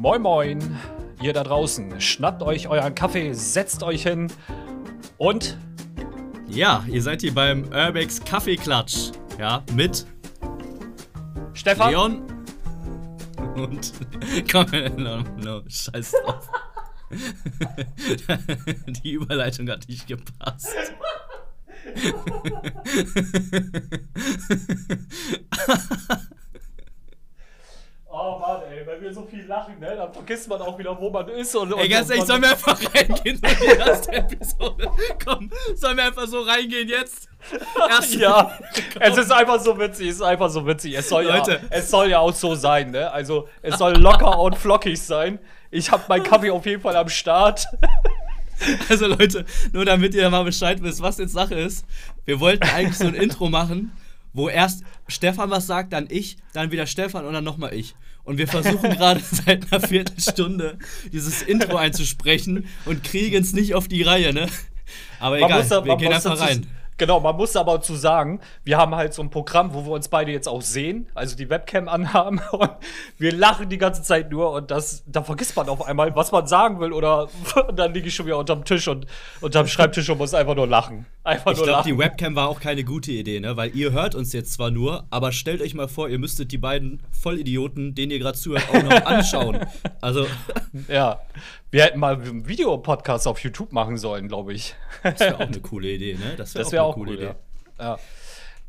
Moin Moin, ihr da draußen. Schnappt euch euren Kaffee, setzt euch hin und. Ja, ihr seid hier beim Urbex Kaffeeklatsch. Ja, mit Stefan. Leon und. Komm, no, no, scheiß drauf. Die Überleitung hat nicht gepasst. Oh Mann, ey, wenn wir so viel lachen, ne, dann vergisst man auch wieder, wo man ist. Und, Ey, ganz ehrlich, sollen wir einfach reingehen in die erste Episode? Komm, sollen wir einfach so reingehen jetzt? Erste Ja, es ist einfach so witzig, es ist einfach so witzig. Es soll, ja, Leute. es soll ja auch so sein, ne? Also, es soll locker und flockig sein. Ich habe meinen Kaffee auf jeden Fall am Start. Also Leute, nur damit ihr mal Bescheid wisst, was jetzt Sache ist. Wir wollten eigentlich so ein Intro machen, wo erst Stefan was sagt, dann ich, dann wieder Stefan und dann nochmal ich. Und wir versuchen gerade seit einer Viertelstunde dieses Intro einzusprechen und kriegen es nicht auf die Reihe, ne? Aber Man egal, da- wir gehen einfach rein. Genau, man muss aber dazu sagen, wir haben halt so ein Programm, wo wir uns beide jetzt auch sehen, also die Webcam anhaben und wir lachen die ganze Zeit nur und das, da vergisst man auf einmal, was man sagen will oder dann liege ich schon wieder unterm Tisch und unterm Schreibtisch und muss einfach nur lachen. Einfach Ich glaube, die Webcam war auch keine gute Idee, ne? Weil ihr hört uns jetzt zwar nur, aber stellt euch mal vor, ihr müsstet die beiden Vollidioten, denen ihr gerade zuhört, auch noch anschauen. Also, ja, wir hätten mal einen Videopodcast auf YouTube machen sollen, glaube ich. das wäre auch eine coole Idee, ne? Das wäre auch, cool, ja. ja.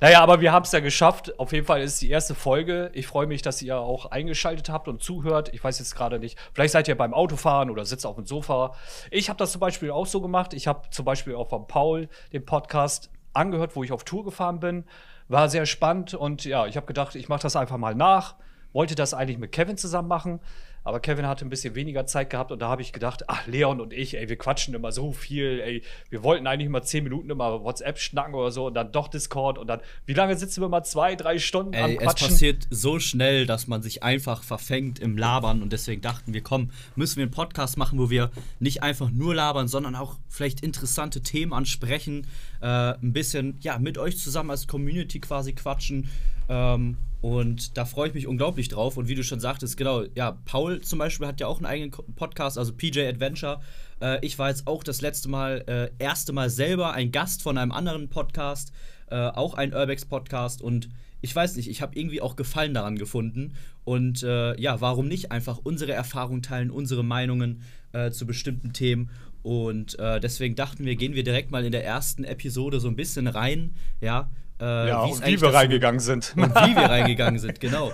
Naja, aber wir haben es ja geschafft. Auf jeden Fall ist es die erste Folge. Ich freue mich, dass ihr auch eingeschaltet habt und zuhört. Ich weiß jetzt gerade nicht. Vielleicht seid ihr beim Autofahren oder sitzt auf dem Sofa. Ich habe das zum Beispiel auch so gemacht. Ich habe zum Beispiel auch von Paul den Podcast angehört, wo ich auf Tour gefahren bin. War sehr spannend und ja, ich habe gedacht, ich mache das einfach mal nach. Wollte das eigentlich mit Kevin zusammen machen, aber Kevin hatte ein bisschen weniger Zeit gehabt und da habe ich gedacht, ach, Leon und ich, ey, wir quatschen immer so viel, ey, wir wollten eigentlich immer zehn Minuten immer WhatsApp schnacken oder so und dann doch Discord und dann, wie lange sitzen wir mal? Zwei, drei Stunden am Ey, es Quatschen? passiert so schnell, dass man sich einfach verfängt im Labern und deswegen dachten wir, komm, müssen wir einen Podcast machen, wo wir nicht einfach nur labern, sondern auch vielleicht interessante Themen ansprechen, äh, ein bisschen, ja, mit euch zusammen als Community quasi quatschen. Ähm, und da freue ich mich unglaublich drauf. Und wie du schon sagtest, genau, ja, Paul zum Beispiel hat ja auch einen eigenen Podcast, also PJ Adventure. Äh, ich war jetzt auch das letzte Mal, äh, erste Mal selber ein Gast von einem anderen Podcast, äh, auch ein Urbex-Podcast. Und ich weiß nicht, ich habe irgendwie auch Gefallen daran gefunden. Und äh, ja, warum nicht einfach unsere Erfahrungen teilen, unsere Meinungen äh, zu bestimmten Themen. Und äh, deswegen dachten wir, gehen wir direkt mal in der ersten Episode so ein bisschen rein, ja. Äh, ja, und wie wir reingegangen sind. und wie wir reingegangen sind, genau.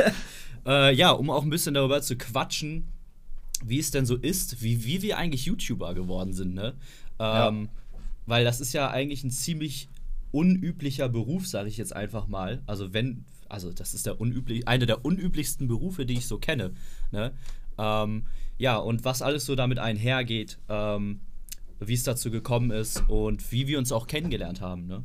äh, ja, um auch ein bisschen darüber zu quatschen, wie es denn so ist, wie, wie wir eigentlich YouTuber geworden sind, ne? Ähm, Weil das ist ja eigentlich ein ziemlich unüblicher Beruf, sage ich jetzt einfach mal. Also wenn, also das ist der unüblich, einer der unüblichsten Berufe, die ich so kenne. Ne? Ähm, ja, und was alles so damit einhergeht, ähm, wie es dazu gekommen ist und wie wir uns auch kennengelernt haben, ne?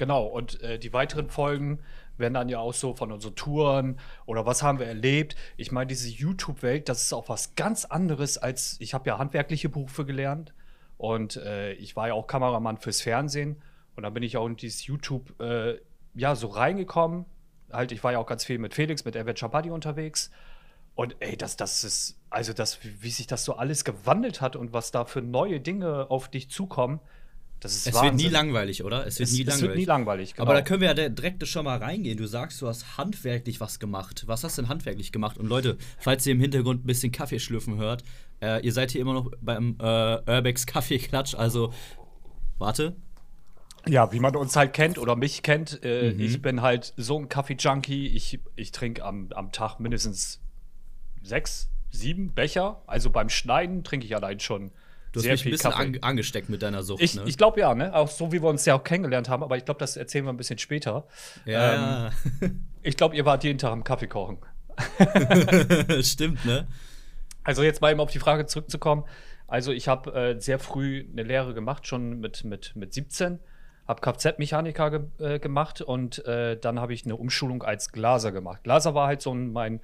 Genau, und äh, die weiteren Folgen werden dann ja auch so von unseren Touren oder was haben wir erlebt. Ich meine, diese YouTube-Welt, das ist auch was ganz anderes als, ich habe ja handwerkliche Berufe gelernt und äh, ich war ja auch Kameramann fürs Fernsehen und dann bin ich auch in dieses YouTube, äh, ja, so reingekommen. Halt, ich war ja auch ganz viel mit Felix, mit Adventure Buddy unterwegs. Und ey, das, das ist, also das, wie sich das so alles gewandelt hat und was da für neue Dinge auf dich zukommen, das ist Es Wahnsinn. wird nie langweilig, oder? Es wird Es- nie es langweilig. wird nie langweilig, genau. Aber da können wir ja direkt schon mal reingehen. Du sagst, du hast handwerklich was gemacht. Was hast du denn handwerklich gemacht? Und Leute, falls ihr im Hintergrund ein bisschen Kaffee schlürfen hört, äh, ihr seid hier immer noch beim äh, Urbex Kaffeeklatsch. Also, warte. Ja, wie man uns halt kennt oder mich kennt. Äh, Mhm. Ich bin halt so ein Kaffee-Junkie. Ich, ich trinke am, am Tag mindestens sechs, sieben Becher. Also beim Schneiden trinke ich allein schon Du hast mich ein bisschen an, angesteckt mit deiner Sucht, ich ne? ich glaube ja, ne? Auch so wie wir uns ja auch kennengelernt haben, aber ich glaube, das erzählen wir ein bisschen später. ja, Ich glaube, ihr wart jeden Tag am Kaffee kochen. stimmt, ne? Also jetzt mal eben auf die Frage zurückzukommen. Also ich habe äh, sehr früh eine Lehre gemacht, schon mit, mit, mit 17. Habe Kfz-Mechaniker ge äh, gemacht und äh, dann habe ich eine Umschulung als Glaser gemacht. Glaser war halt so ein, mein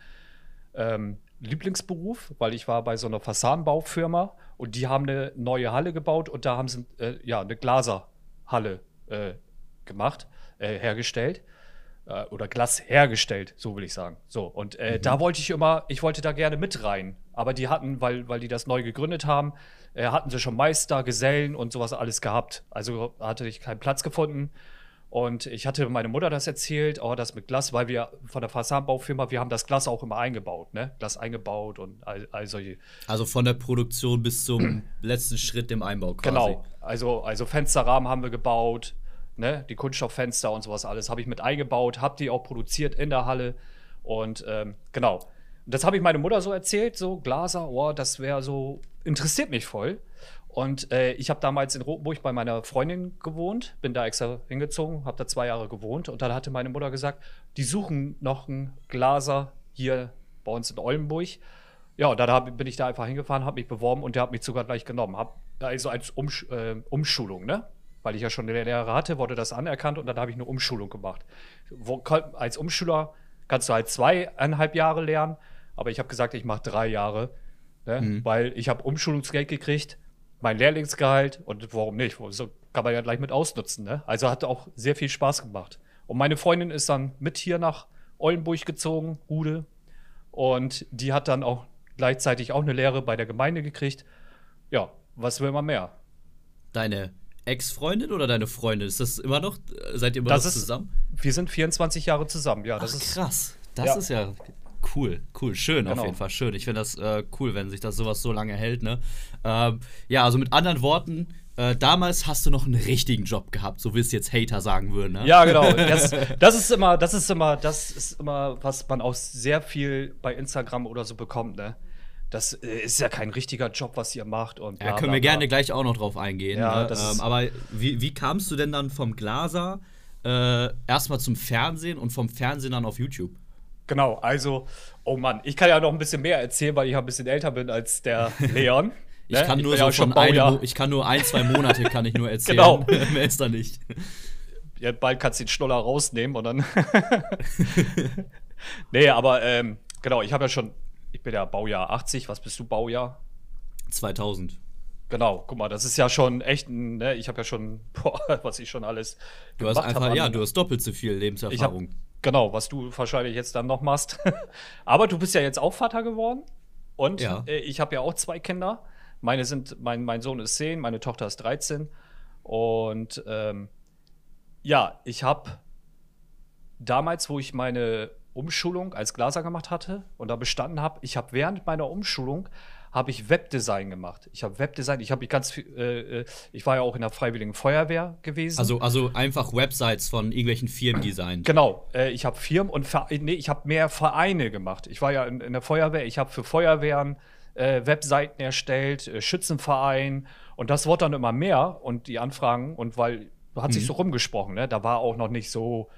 ähm, Lieblingsberuf, weil ich war bei so einer Fassadenbaufirma und die haben eine neue Halle gebaut und da haben sie äh, ja, eine Glaserhalle äh, gemacht, äh, hergestellt. Äh, oder Glas hergestellt, so will ich sagen. So, und äh, mhm. da wollte ich immer, ich wollte da gerne mit rein. Aber die hatten, weil, weil die das neu gegründet haben, äh, hatten sie schon Meister, Gesellen und sowas alles gehabt. Also hatte ich keinen Platz gefunden. Und ich hatte meine Mutter das erzählt, oh, das mit Glas, weil wir von der Fassadenbaufirma, wir haben das Glas auch immer eingebaut, ne? Glas eingebaut und all, all solche. Also von der Produktion bis zum letzten Schritt im Einbau quasi. Genau. Also, also Fensterrahmen haben wir gebaut, ne? Die Kunststofffenster und sowas alles habe ich mit eingebaut, habe die auch produziert in der Halle. Und ähm, genau. Das habe ich meine Mutter so erzählt, so Glaser, oh, das wäre so, interessiert mich voll. Und äh, ich habe damals in Rotenburg bei meiner Freundin gewohnt, bin da extra hingezogen, habe da zwei Jahre gewohnt und dann hatte meine Mutter gesagt, die suchen noch einen Glaser hier bei uns in Oldenburg. Ja, und dann hab, bin ich da einfach hingefahren, habe mich beworben und der hat mich sogar gleich genommen. Hab, also als Umsch äh, Umschulung, ne? Weil ich ja schon eine Lehre hatte, wurde das anerkannt und dann habe ich eine Umschulung gemacht. Wo, als Umschüler kannst du halt zweieinhalb Jahre lernen, aber ich habe gesagt, ich mache drei Jahre, ne? mhm. weil ich habe Umschulungsgeld gekriegt mein Lehrlingsgehalt und warum nicht? So kann man ja gleich mit ausnutzen. Ne? Also hat auch sehr viel Spaß gemacht. Und meine Freundin ist dann mit hier nach Oldenburg gezogen, Rude. Und die hat dann auch gleichzeitig auch eine Lehre bei der Gemeinde gekriegt. Ja, was will man mehr? Deine Ex-Freundin oder deine Freundin? Ist das immer noch, seid ihr immer das noch zusammen? Ist, wir sind 24 Jahre zusammen, ja. Das Ach, ist krass. Das ja. ist ja Cool, cool, schön genau. auf jeden Fall, schön. Ich finde das äh, cool, wenn sich das sowas so lange hält, ne? Ähm, ja, also mit anderen Worten, äh, damals hast du noch einen richtigen Job gehabt, so wie es jetzt Hater sagen würden, ne? Ja, genau. Das, das, ist immer, das ist immer, das ist immer, was man auch sehr viel bei Instagram oder so bekommt, ne? Das äh, ist ja kein richtiger Job, was ihr macht. Und bla, ja, können wir bla, bla. gerne gleich auch noch drauf eingehen. Ja, ne? ähm, aber wie, wie kamst du denn dann vom Glaser äh, erstmal zum Fernsehen und vom Fernsehen dann auf YouTube? Genau, also, oh Mann, ich kann ja noch ein bisschen mehr erzählen, weil ich ja ein bisschen älter bin als der Leon. ich, kann ne? nur ich, so von einem, ich kann nur ein, zwei Monate kann ich nur erzählen. genau. Mehr ist da nicht. Ja, bald kannst du den Schnuller rausnehmen und dann. nee, aber ähm, genau, ich habe ja schon, ich bin ja Baujahr 80, was bist du Baujahr? 2000. Genau, guck mal, das ist ja schon echt ein, ne, ich habe ja schon, boah, was ich schon alles. Du hast einfach, ja, du hast doppelt so viel Lebenserfahrung. Genau, was du wahrscheinlich jetzt dann noch machst. Aber du bist ja jetzt auch Vater geworden. Und ja. äh, ich habe ja auch zwei Kinder. Meine sind, mein, mein Sohn ist 10, meine Tochter ist 13. Und ähm, ja, ich habe damals, wo ich meine Umschulung als Glaser gemacht hatte und da bestanden habe, ich habe während meiner Umschulung habe ich Webdesign gemacht. Ich habe Webdesign, ich habe ganz viel, äh, äh, ich war ja auch in der Freiwilligen Feuerwehr gewesen. Also, also einfach Websites von irgendwelchen Firmen designt. Genau, äh, ich habe Firmen und nee, ich habe mehr Vereine gemacht. Ich war ja in, in der Feuerwehr, ich habe für Feuerwehren äh, Webseiten erstellt, äh, Schützenverein und das wurde dann immer mehr und die Anfragen und weil hat sich mhm. so rumgesprochen, ne? Da war auch noch nicht so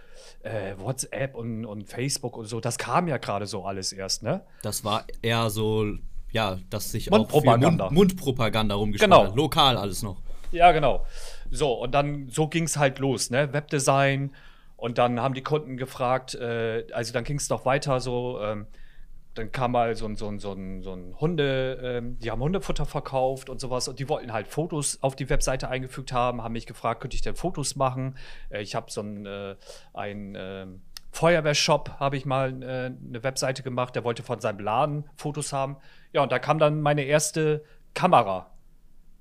äh, WhatsApp und, und Facebook und so. Das kam ja gerade so alles erst, ne? Das war eher so ja, dass sich Mundpropaganda. auch Mund, Mundpropaganda rumgesprochen genau. hat. Lokal alles noch. Ja, genau. So, und dann, so ging es halt los, ne? Webdesign. Und dann haben die Kunden gefragt, äh, also dann ging es noch weiter so, ähm, dann kam mal so ein, so ein, so ein, so ein Hunde, ähm, die haben Hundefutter verkauft und sowas und die wollten halt Fotos auf die Webseite eingefügt haben, haben mich gefragt, könnte ich denn Fotos machen? Äh, ich habe so ein, äh, ein ähm, Feuerwehrshop habe ich mal äh, eine Webseite gemacht, der wollte von seinem Laden Fotos haben. Ja, und da kam dann meine erste Kamera.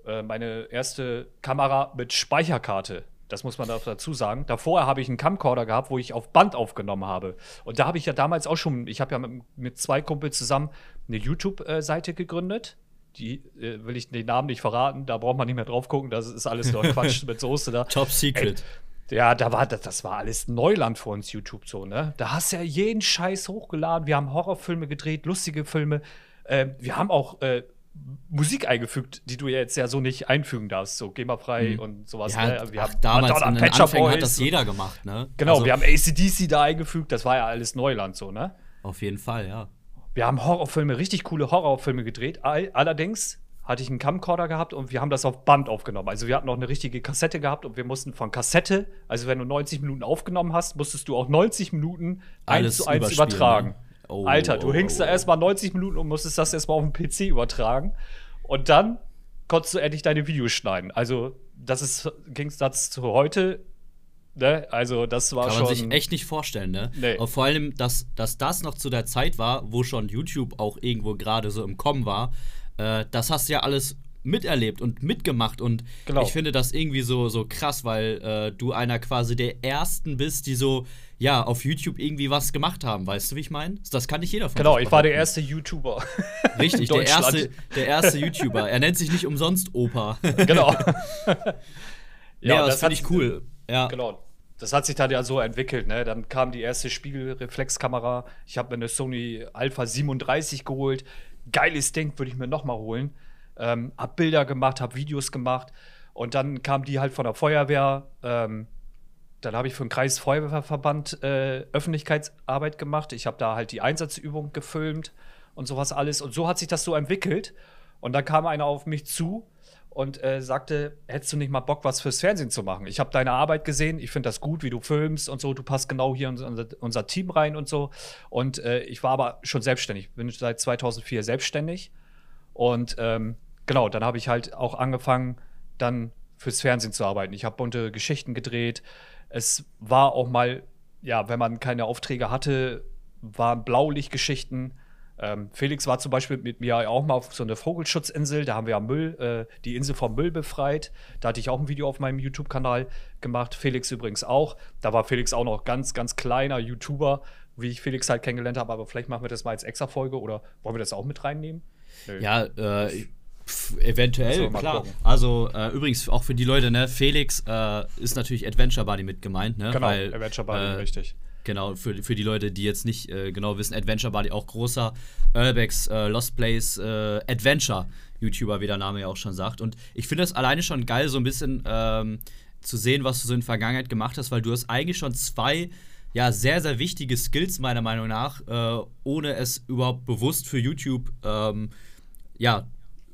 Äh, meine erste Kamera mit Speicherkarte. Das muss man dazu sagen. Davor habe ich einen Camcorder gehabt, wo ich auf Band aufgenommen habe. Und da habe ich ja damals auch schon, ich habe ja mit, mit, zwei Kumpels zusammen eine YouTube-Seite gegründet. Die äh, will ich den Namen nicht verraten, da braucht man nicht mehr drauf gucken, das ist alles nur Quatsch mit Soße da. Top Secret. Ey, ja, da war das, das war alles Neuland für uns YouTube so, ne? Da hast du ja jeden Scheiß hochgeladen. Wir haben Horrorfilme gedreht, lustige Filme. Äh, wir haben auch äh, Musik eingefügt, die du ja jetzt ja so nicht einfügen darfst, so GEMA-frei mhm. und sowas. Ja, ne? wir ach, haben damals in den Anfängen hat das jeder gemacht, ne? Genau, also, wir haben ACDC da eingefügt, das war ja alles Neuland so, ne? Auf jeden Fall, ja. Wir haben Horrorfilme, richtig coole Horrorfilme gedreht. Allerdings hatte ich einen Camcorder gehabt und wir haben das auf Band aufgenommen. Also wir hatten noch eine richtige Kassette gehabt und wir mussten von Kassette, also wenn du 90 Minuten aufgenommen hast, musstest du auch 90 Minuten eins zu eins übertragen. Ne? Oh, Alter, du oh, hingst oh, da erstmal 90 Minuten und musstest das erstmal auf den PC übertragen. Und dann konntest du endlich deine Videos schneiden. Also, das ist Gegensatz zu heute Ne? Also, das war Kann schon. man sich echt nicht vorstellen, ne? Nee. Und vor allem, dass, dass das noch zu der Zeit war, wo schon YouTube auch irgendwo gerade so im Kommen war, äh, das hast du ja alles miterlebt und mitgemacht. Und Genau. ich finde das irgendwie so, so krass, weil äh, du einer quasi der Ersten bist, die so, ja, auf YouTube irgendwie was gemacht haben. Weißt du, wie ich meine? Das kann nicht jeder von genau, ich war der erste YouTuber. Richtig, der erste, der erste YouTuber. Er nennt sich nicht umsonst Opa. genau. ja, und das finde hat- ich cool. Ja. Genau. Das hat sich dann ja so entwickelt, ne? Dann kam die erste Spiegelreflexkamera. Ich habe mir eine Sony Alpha 37 geholt. Geiles Ding, würde ich mir noch mal holen. Ähm, hab Bilder gemacht, hab Videos gemacht. Und dann kam die halt von der Feuerwehr. Ähm, dann habe ich für den Kreisfeuerwehrverband äh, Öffentlichkeitsarbeit gemacht. Ich habe da halt die Einsatzübung gefilmt und sowas alles. Und so hat sich das so entwickelt. Und dann kam einer auf mich zu und äh, sagte, hättest du nicht mal Bock, was fürs Fernsehen zu machen? Ich habe deine Arbeit gesehen, ich finde das gut, wie du filmst und so, du passt genau hier in unser, unser Team rein und so. Und äh, ich war aber schon selbstständig, bin seit 2004 selbstständig. Und ähm, genau, dann habe ich halt auch angefangen, dann fürs Fernsehen zu arbeiten. Ich habe bunte Geschichten gedreht. Es war auch mal, ja, wenn man keine Aufträge hatte, waren Blaulichtgeschichten. Ähm, Felix war zum Beispiel mit mir auch mal auf so eine Vogelschutzinsel. Da haben wir ja Müll, äh, die Insel vom Müll befreit. Da hatte ich auch ein Video auf meinem YouTube-Kanal gemacht. Felix übrigens auch. Da war Felix auch noch ganz, ganz kleiner YouTuber, wie ich Felix halt kennengelernt habe. Aber vielleicht machen wir das mal als extra Folge oder wollen wir das auch mit reinnehmen? Nö. Ja, äh, eventuell, mal klar. gucken. Also äh, übrigens auch für die Leute, ne, Felix äh, ist natürlich Adventure Buddy mit gemeint, ne? Genau, weil, Adventure Buddy, äh, richtig. Genau, für, für die Leute, die jetzt nicht äh, genau wissen, Adventure Buddy auch großer Urbex äh, Lost Place Adventure YouTuber, wie der Name ja auch schon sagt. Und ich finde das alleine schon geil, so ein bisschen ähm, zu sehen, was du so in der Vergangenheit gemacht hast, weil du hast eigentlich schon zwei ja, sehr, sehr wichtige Skills, meiner Meinung nach, äh, ohne es überhaupt bewusst für YouTube ähm, ja,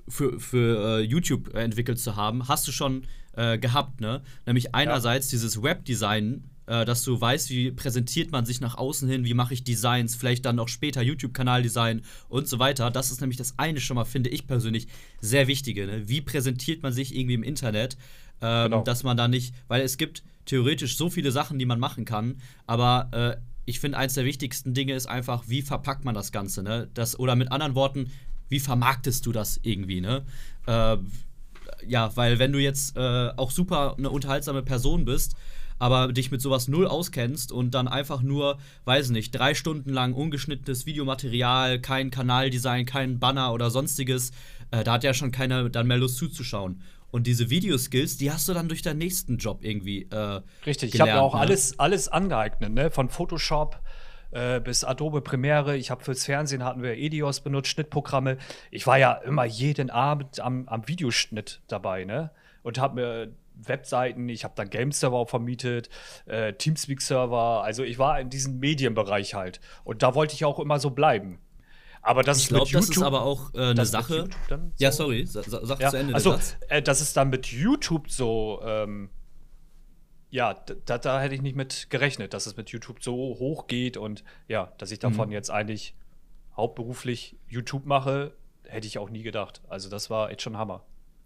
für, für äh, YouTube entwickelt zu haben, hast du schon äh, gehabt, ne? Nämlich einerseits dieses Webdesign, äh, dass du weißt, wie präsentiert man sich nach außen hin, wie mache ich Designs, vielleicht dann auch später YouTube-Kanaldesign und so weiter. Das ist nämlich das eine schon mal, finde ich persönlich, sehr wichtige. Ne? Wie präsentiert man sich irgendwie im Internet, ähm, Genau. dass man da nicht, weil es gibt theoretisch so viele Sachen, die man machen kann, aber äh, ich finde, eins der wichtigsten Dinge ist einfach, wie verpackt man das Ganze, ne? Das, oder mit anderen Worten, wie vermarktest du das irgendwie, ne? Äh, ja, weil wenn du jetzt äh, auch super eine unterhaltsame Person bist, aber dich mit sowas null auskennst und dann einfach nur, weiß nicht, drei Stunden lang ungeschnittenes Videomaterial, kein Kanaldesign, kein Banner oder sonstiges, äh, da hat ja schon keiner dann mehr Lust zuzuschauen. Und diese Videoskills, die hast du dann durch deinen nächsten Job irgendwie. Äh, Richtig, ich habe gelernt, mir auch ne? alles, alles angeeignet, ne? Von Photoshop äh, bis Adobe Premiere. Ich habe fürs Fernsehen hatten wir Edios benutzt, Schnittprogramme. Ich war ja immer jeden Abend am, am Videoschnitt dabei, ne? Und habe mir Webseiten, ich habe dann Game-Server auch vermietet, äh, Teamspeak-Server. Also ich war in diesem Medienbereich halt. Und da wollte ich auch immer so bleiben. Aber das Ich ist mit glaube, das ist aber auch äh, eine Sache. Dann Ja, so- sorry, sa sa sag ja, zu Ende. also, äh, dass es dann mit YouTube so, ähm, ja, da, da hätte ich nicht mit gerechnet, dass es mit YouTube so hoch geht und ja, dass ich davon Mhm. jetzt eigentlich hauptberuflich YouTube mache, hätte ich auch nie gedacht. Also das war echt schon Hammer.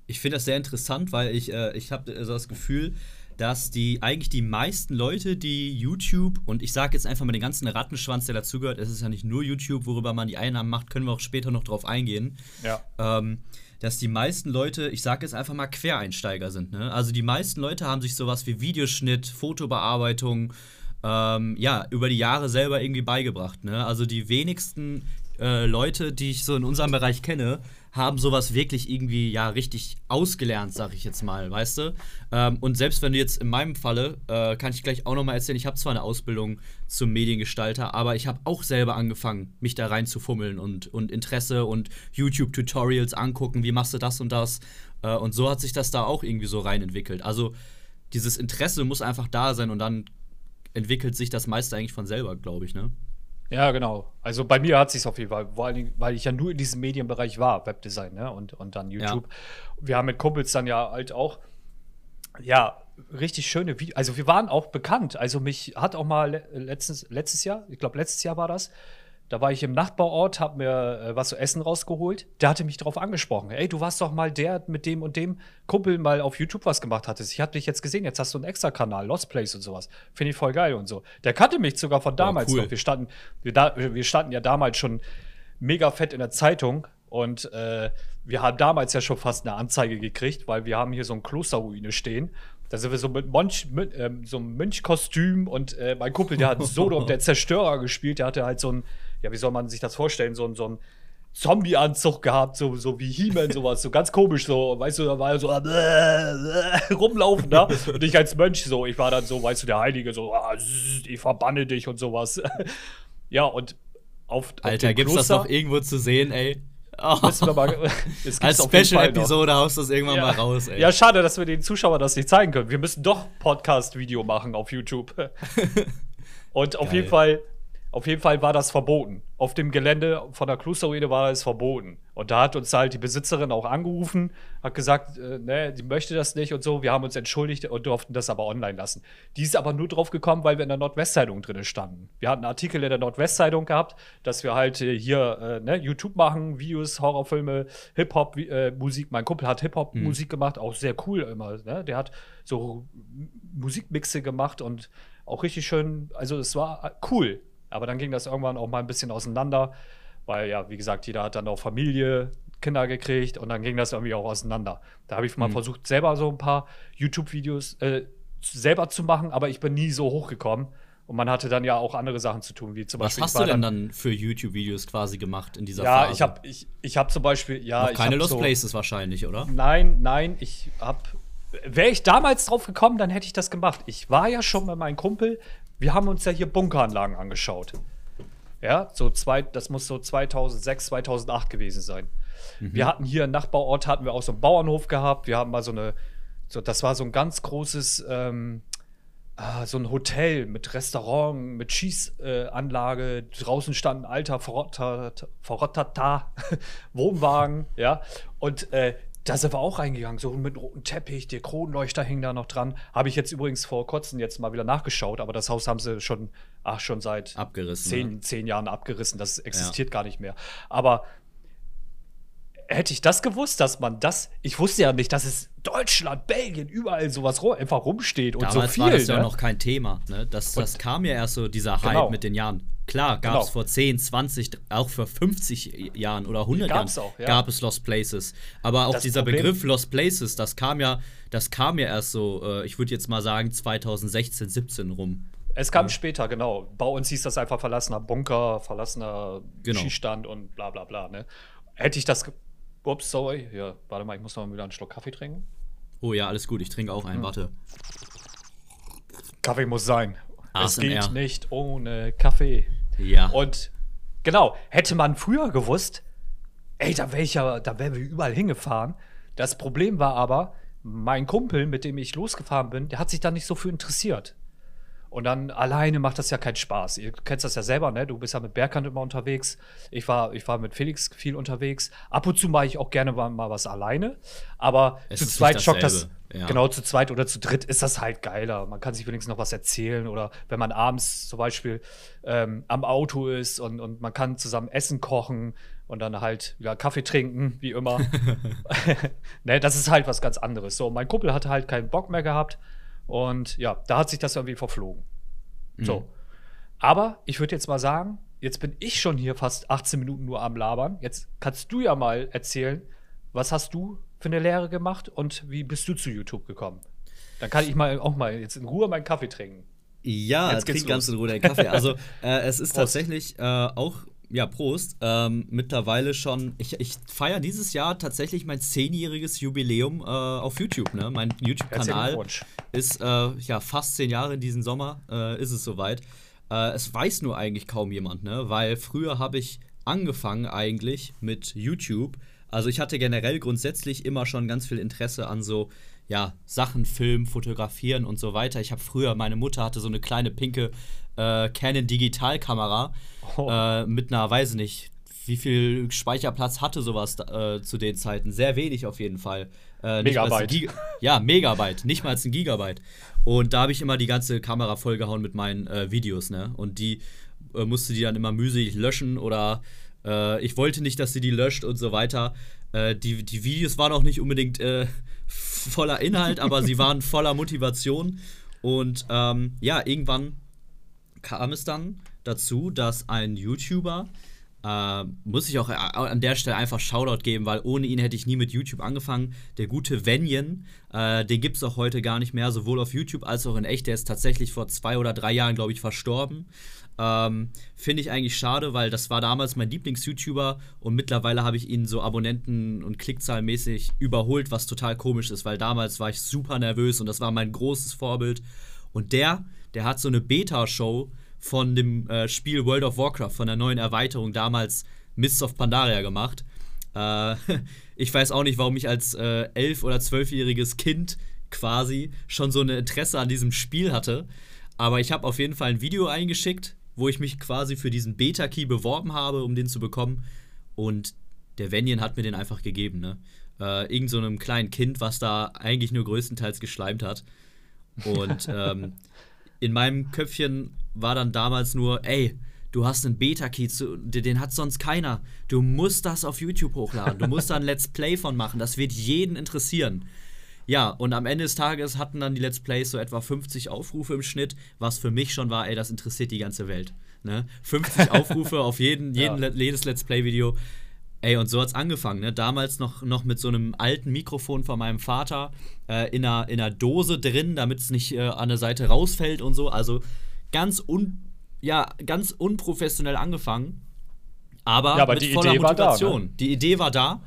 Ich finde das sehr interessant, weil ich, äh, ich habe so das Gefühl, dass die eigentlich die meisten Leute, die YouTube und ich sage jetzt einfach mal den ganzen Rattenschwanz, der dazugehört, es ist ja nicht nur YouTube, worüber man die Einnahmen macht, können wir auch später noch drauf eingehen. Ja. Ähm, dass die meisten Leute, ich sage jetzt einfach mal Quereinsteiger sind. Ne? Also die meisten Leute haben sich sowas wie Videoschnitt, Fotobearbeitung, ähm, ja, über die Jahre selber irgendwie beigebracht. Ne? Also die wenigsten äh, Leute, die ich so in unserem Bereich kenne, haben sowas wirklich irgendwie, ja, richtig ausgelernt, sag ich jetzt mal, weißt du? Ähm, und selbst wenn du jetzt in meinem Falle, äh, kann ich gleich auch nochmal erzählen, ich habe zwar eine Ausbildung zum Mediengestalter, aber ich habe auch selber angefangen, mich da reinzufummeln und, und Interesse und YouTube-Tutorials angucken, wie machst du das und das. Äh, und so hat sich das da auch irgendwie so rein entwickelt. Also dieses Interesse muss einfach da sein und dann entwickelt sich das meiste eigentlich von selber, glaube ich, ne? Ja, genau. Also bei mir hat sich auf jeden Fall, vor allen Dingen, weil ich ja nur in diesem Medienbereich war, Webdesign, ne? Und, und dann YouTube. Wir haben mit Kumpels dann ja halt auch, ja, richtig schöne Videos. Also wir waren auch bekannt. Also mich hat auch mal le- letztens, letztes Jahr, ich glaube letztes Jahr war das, Da war ich im Nachbarort, hab mir äh, was zu essen rausgeholt. Der hatte mich darauf angesprochen. Ey, du warst doch mal der mit dem und dem Kumpel mal auf YouTube was gemacht hattest. Ich hab dich jetzt gesehen, jetzt hast du einen extra Kanal, Lost Place und sowas. Finde ich voll geil und so. Der kannte mich sogar von damals cool. noch. Wir standen, wir, da, wir standen ja damals schon mega fett in der Zeitung und äh, wir haben damals ja schon fast eine Anzeige gekriegt, weil wir haben hier so ein Klosterruine stehen. Da sind wir so mit, Monch, mit ähm, so einem Mönchkostüm und äh, mein Kumpel, der hat Sodom, der Zerstörer gespielt, der hatte halt so ein, ja, wie soll man sich das vorstellen, so ein, so ein Zombie-Anzug gehabt, so, so wie He-Man, sowas, so ganz komisch, so, weißt du, da war er so äh, rumlaufen da. Und ich als Mönch so, ich war dann so, weißt du, der Heilige, so, ah, ich verbanne dich und sowas. ja, und auf, auf Alter, gibt's das Kloster- noch irgendwo zu sehen, ey? Oh. Mal, Als. Special-Episode haust du das irgendwann Ja. mal raus, ey. Ja, schade, dass wir den Zuschauern das nicht zeigen können. Wir müssen doch Podcast-Video machen auf YouTube. Und auf Geil. jeden Fall, auf jeden Fall war das verboten. Auf dem Gelände von der Klosterruine war es verboten. Und da hat uns halt die Besitzerin auch angerufen, hat gesagt, äh, ne, die möchte das nicht und so. Wir haben uns entschuldigt und durften das aber online lassen. Die ist aber nur drauf gekommen, weil wir in der Nordwestzeitung drin standen. Wir hatten einen Artikel in der Nordwestzeitung gehabt, dass wir halt äh, hier äh, ne, YouTube machen, Videos, Horrorfilme, Hip-Hop, wie- äh. Mein Kumpel hat Hip-Hop-Musik gemacht, auch sehr cool immer. Ne? Der hat so Musikmixe gemacht und auch richtig schön, also es war äh, cool. Aber dann ging das irgendwann auch mal ein bisschen auseinander, weil ja, wie gesagt, jeder hat dann auch Familie, Kinder gekriegt und dann ging das irgendwie auch auseinander. Da habe ich mal versucht, selber so ein paar YouTube-Videos äh, selber zu machen, aber ich bin nie so hochgekommen. Und man hatte dann ja auch andere Sachen zu tun, wie zum Was Beispiel. hast ich war du denn dann für YouTube-Videos quasi gemacht in dieser Ja, Phase? ich habe ich, ich hab zum Beispiel, ja, Noch keine Lost so, Places wahrscheinlich, oder? Nein, nein, ich hab. Wäre ich damals drauf gekommen, dann hätte ich das gemacht. Ich war ja schon mit meinem Kumpel, wir haben uns ja hier Bunkeranlagen angeschaut. Ja, so zwei, das muss so 2006, 2008 gewesen sein. Wir hatten hier im Nachbarort, hatten wir auch so einen Bauernhof gehabt. Wir haben mal so eine, so, das war so ein ganz großes, ähm, ah, so ein Hotel mit Restaurant, mit Schießanlage. Äh. Draußen stand ein alter verrottert- verrotterter Wohnwagen, ja. Und äh, da sind wir auch reingegangen, so mit rotem Teppich, der Kronleuchter hing da noch dran. Habe ich jetzt übrigens vor kurzem jetzt mal wieder nachgeschaut, aber das Haus haben sie schon, ach, schon seit Abgerissen, zehn, ne? zehn Jahren abgerissen. Das existiert gar nicht mehr. Aber hätte ich das gewusst, dass man das, ich wusste ja nicht, dass es Deutschland, Belgien, überall sowas rum, einfach rumsteht und Damals so viel. war das ja ne? noch kein Thema. Ne? Das, das kam ja erst so, dieser Hype Genau. mit den Jahren. Klar, gab es Genau. vor 10, 20, auch vor 50 Jahren oder 100 Gab's Jahren auch, ja. gab es Lost Places. Aber auch Das dieser Problem- Begriff Lost Places, das kam ja, das kam ja erst so, äh, ich würde jetzt mal sagen 2016, 17 rum. Es kam später, genau. Bei uns hieß das einfach verlassener Bunker, verlassener Genau. Schießstand und bla bla bla. Ne? Hätte ich das. Ups, sorry. Ja, warte mal, ich muss noch mal wieder einen Schluck Kaffee trinken. Oh ja, alles gut, ich trinke auch Hm. einen, warte. Kaffee muss sein. Es ASMR. geht nicht ohne Kaffee. Ja. Und genau, hätte man früher gewusst, ey, da wäre ich ja, da wären wir überall hingefahren. Das Problem war aber, mein Kumpel, mit dem ich losgefahren bin, der hat sich da nicht so für interessiert. Und dann alleine macht das ja keinen Spaß. Ihr kennst das ja selber, ne? Du bist ja mit Berghand immer unterwegs. Ich war, ich war mit Felix viel unterwegs. Ab und zu mache ich auch gerne mal, mal was alleine. Aber Es zu zweit schockt das. ja. Genau, zu zweit oder zu dritt ist das halt geiler. Man kann sich wenigstens noch was erzählen. Oder wenn man abends zum Beispiel ähm, am Auto ist und, und man kann zusammen Essen kochen und dann halt wieder Kaffee trinken, wie immer. ne, das ist halt was ganz anderes. So, mein Kumpel hatte halt keinen Bock mehr gehabt. Und ja, da hat sich das irgendwie verflogen. So. Aber ich würde jetzt mal sagen, jetzt bin ich schon hier fast 18 Minuten nur am Labern. Jetzt kannst du ja mal erzählen, was hast du für eine Lehre gemacht und wie bist du zu YouTube gekommen? Dann kann ich mal auch mal jetzt in Ruhe meinen Kaffee trinken. Ja, Jetzt trink ganz in Ruhe deinen Kaffee. Also, äh, es ist Prost. tatsächlich äh, auch, ja, Prost, ähm, mittlerweile schon, ich, ich feiere dieses Jahr tatsächlich mein zehnjähriges Jubiläum äh, auf YouTube, ne? Mein YouTube-Kanal ist, äh, ja, fast zehn Jahre in diesem Sommer, äh, ist es soweit. Äh, es weiß nur eigentlich kaum jemand, ne? Weil früher habe ich angefangen eigentlich mit YouTube. Also ich hatte generell grundsätzlich immer schon ganz viel Interesse an so, ja, Sachen filmen, fotografieren und so weiter. Ich habe früher, meine Mutter hatte so eine kleine pinke äh, Canon Digitalkamera Oh. äh, mit einer, weiß nicht, wie viel Speicherplatz hatte sowas äh, zu den Zeiten? Sehr wenig auf jeden Fall. Äh, Megabyte. Ja, Megabyte, nicht mal ein Gigabyte. Und da habe ich immer die ganze Kamera vollgehauen mit meinen äh, Videos, ne? Und die äh, musste die dann immer mühselig löschen oder äh, ich wollte nicht, dass sie die löscht und so weiter. Äh, die, die Videos waren auch nicht unbedingt voller Inhalt, aber sie waren voller Motivation. Und ähm, ja, irgendwann kam es dann dazu, dass ein YouTuber, äh, muss ich auch äh, an der Stelle einfach Shoutout geben, weil ohne ihn hätte ich nie mit YouTube angefangen. Der gute Venjen, äh, den gibt es auch heute gar nicht mehr, sowohl auf YouTube als auch in echt. Der ist tatsächlich vor zwei oder drei Jahren, glaube ich, verstorben. Ähm, Finde ich eigentlich schade, weil das war damals mein Lieblings-YouTuber und mittlerweile habe ich ihn so Abonnenten- und Klickzahlmäßig überholt, was total komisch ist, weil damals war ich super nervös und das war mein großes Vorbild. Und der, der hat so eine Beta-Show von dem äh, Spiel World of Warcraft, von der neuen Erweiterung, damals Mists of Pandaria gemacht. Äh, ich weiß auch nicht, warum ich als äh, elf- oder zwölfjähriges Kind quasi schon so ein Interesse an diesem Spiel hatte. Aber ich habe auf jeden Fall ein Video eingeschickt, wo ich mich quasi für diesen Beta-Key beworben habe, um den zu bekommen. Und der Venien hat mir den einfach gegeben, ne? Äh, irgend so einem kleinen Kind, was da eigentlich nur größtenteils geschleimt hat. Und ähm, in meinem Köpfchen war dann damals nur, ey, du hast einen Beta-Key, den hat sonst keiner. Du musst das auf YouTube hochladen. Du musst da ein Let's Play von machen. Das wird jeden interessieren. Ja, und am Ende des Tages hatten dann die Let's Plays so etwa 50 Aufrufe im Schnitt, was für mich schon war, ey, das interessiert die ganze Welt. Ne? 50 Aufrufe auf jeden, jeden, ja. jedes Let's Play-Video. Ey, und so hat's angefangen, ne? Damals noch, noch mit so einem alten Mikrofon von meinem Vater äh, in, einer, in einer Dose drin, damit es nicht äh, an der Seite rausfällt und so. Also ganz un, ja, ganz unprofessionell angefangen. Aber, ja, aber mit die voller Idee Motivation. War da, ne? Die Idee war da.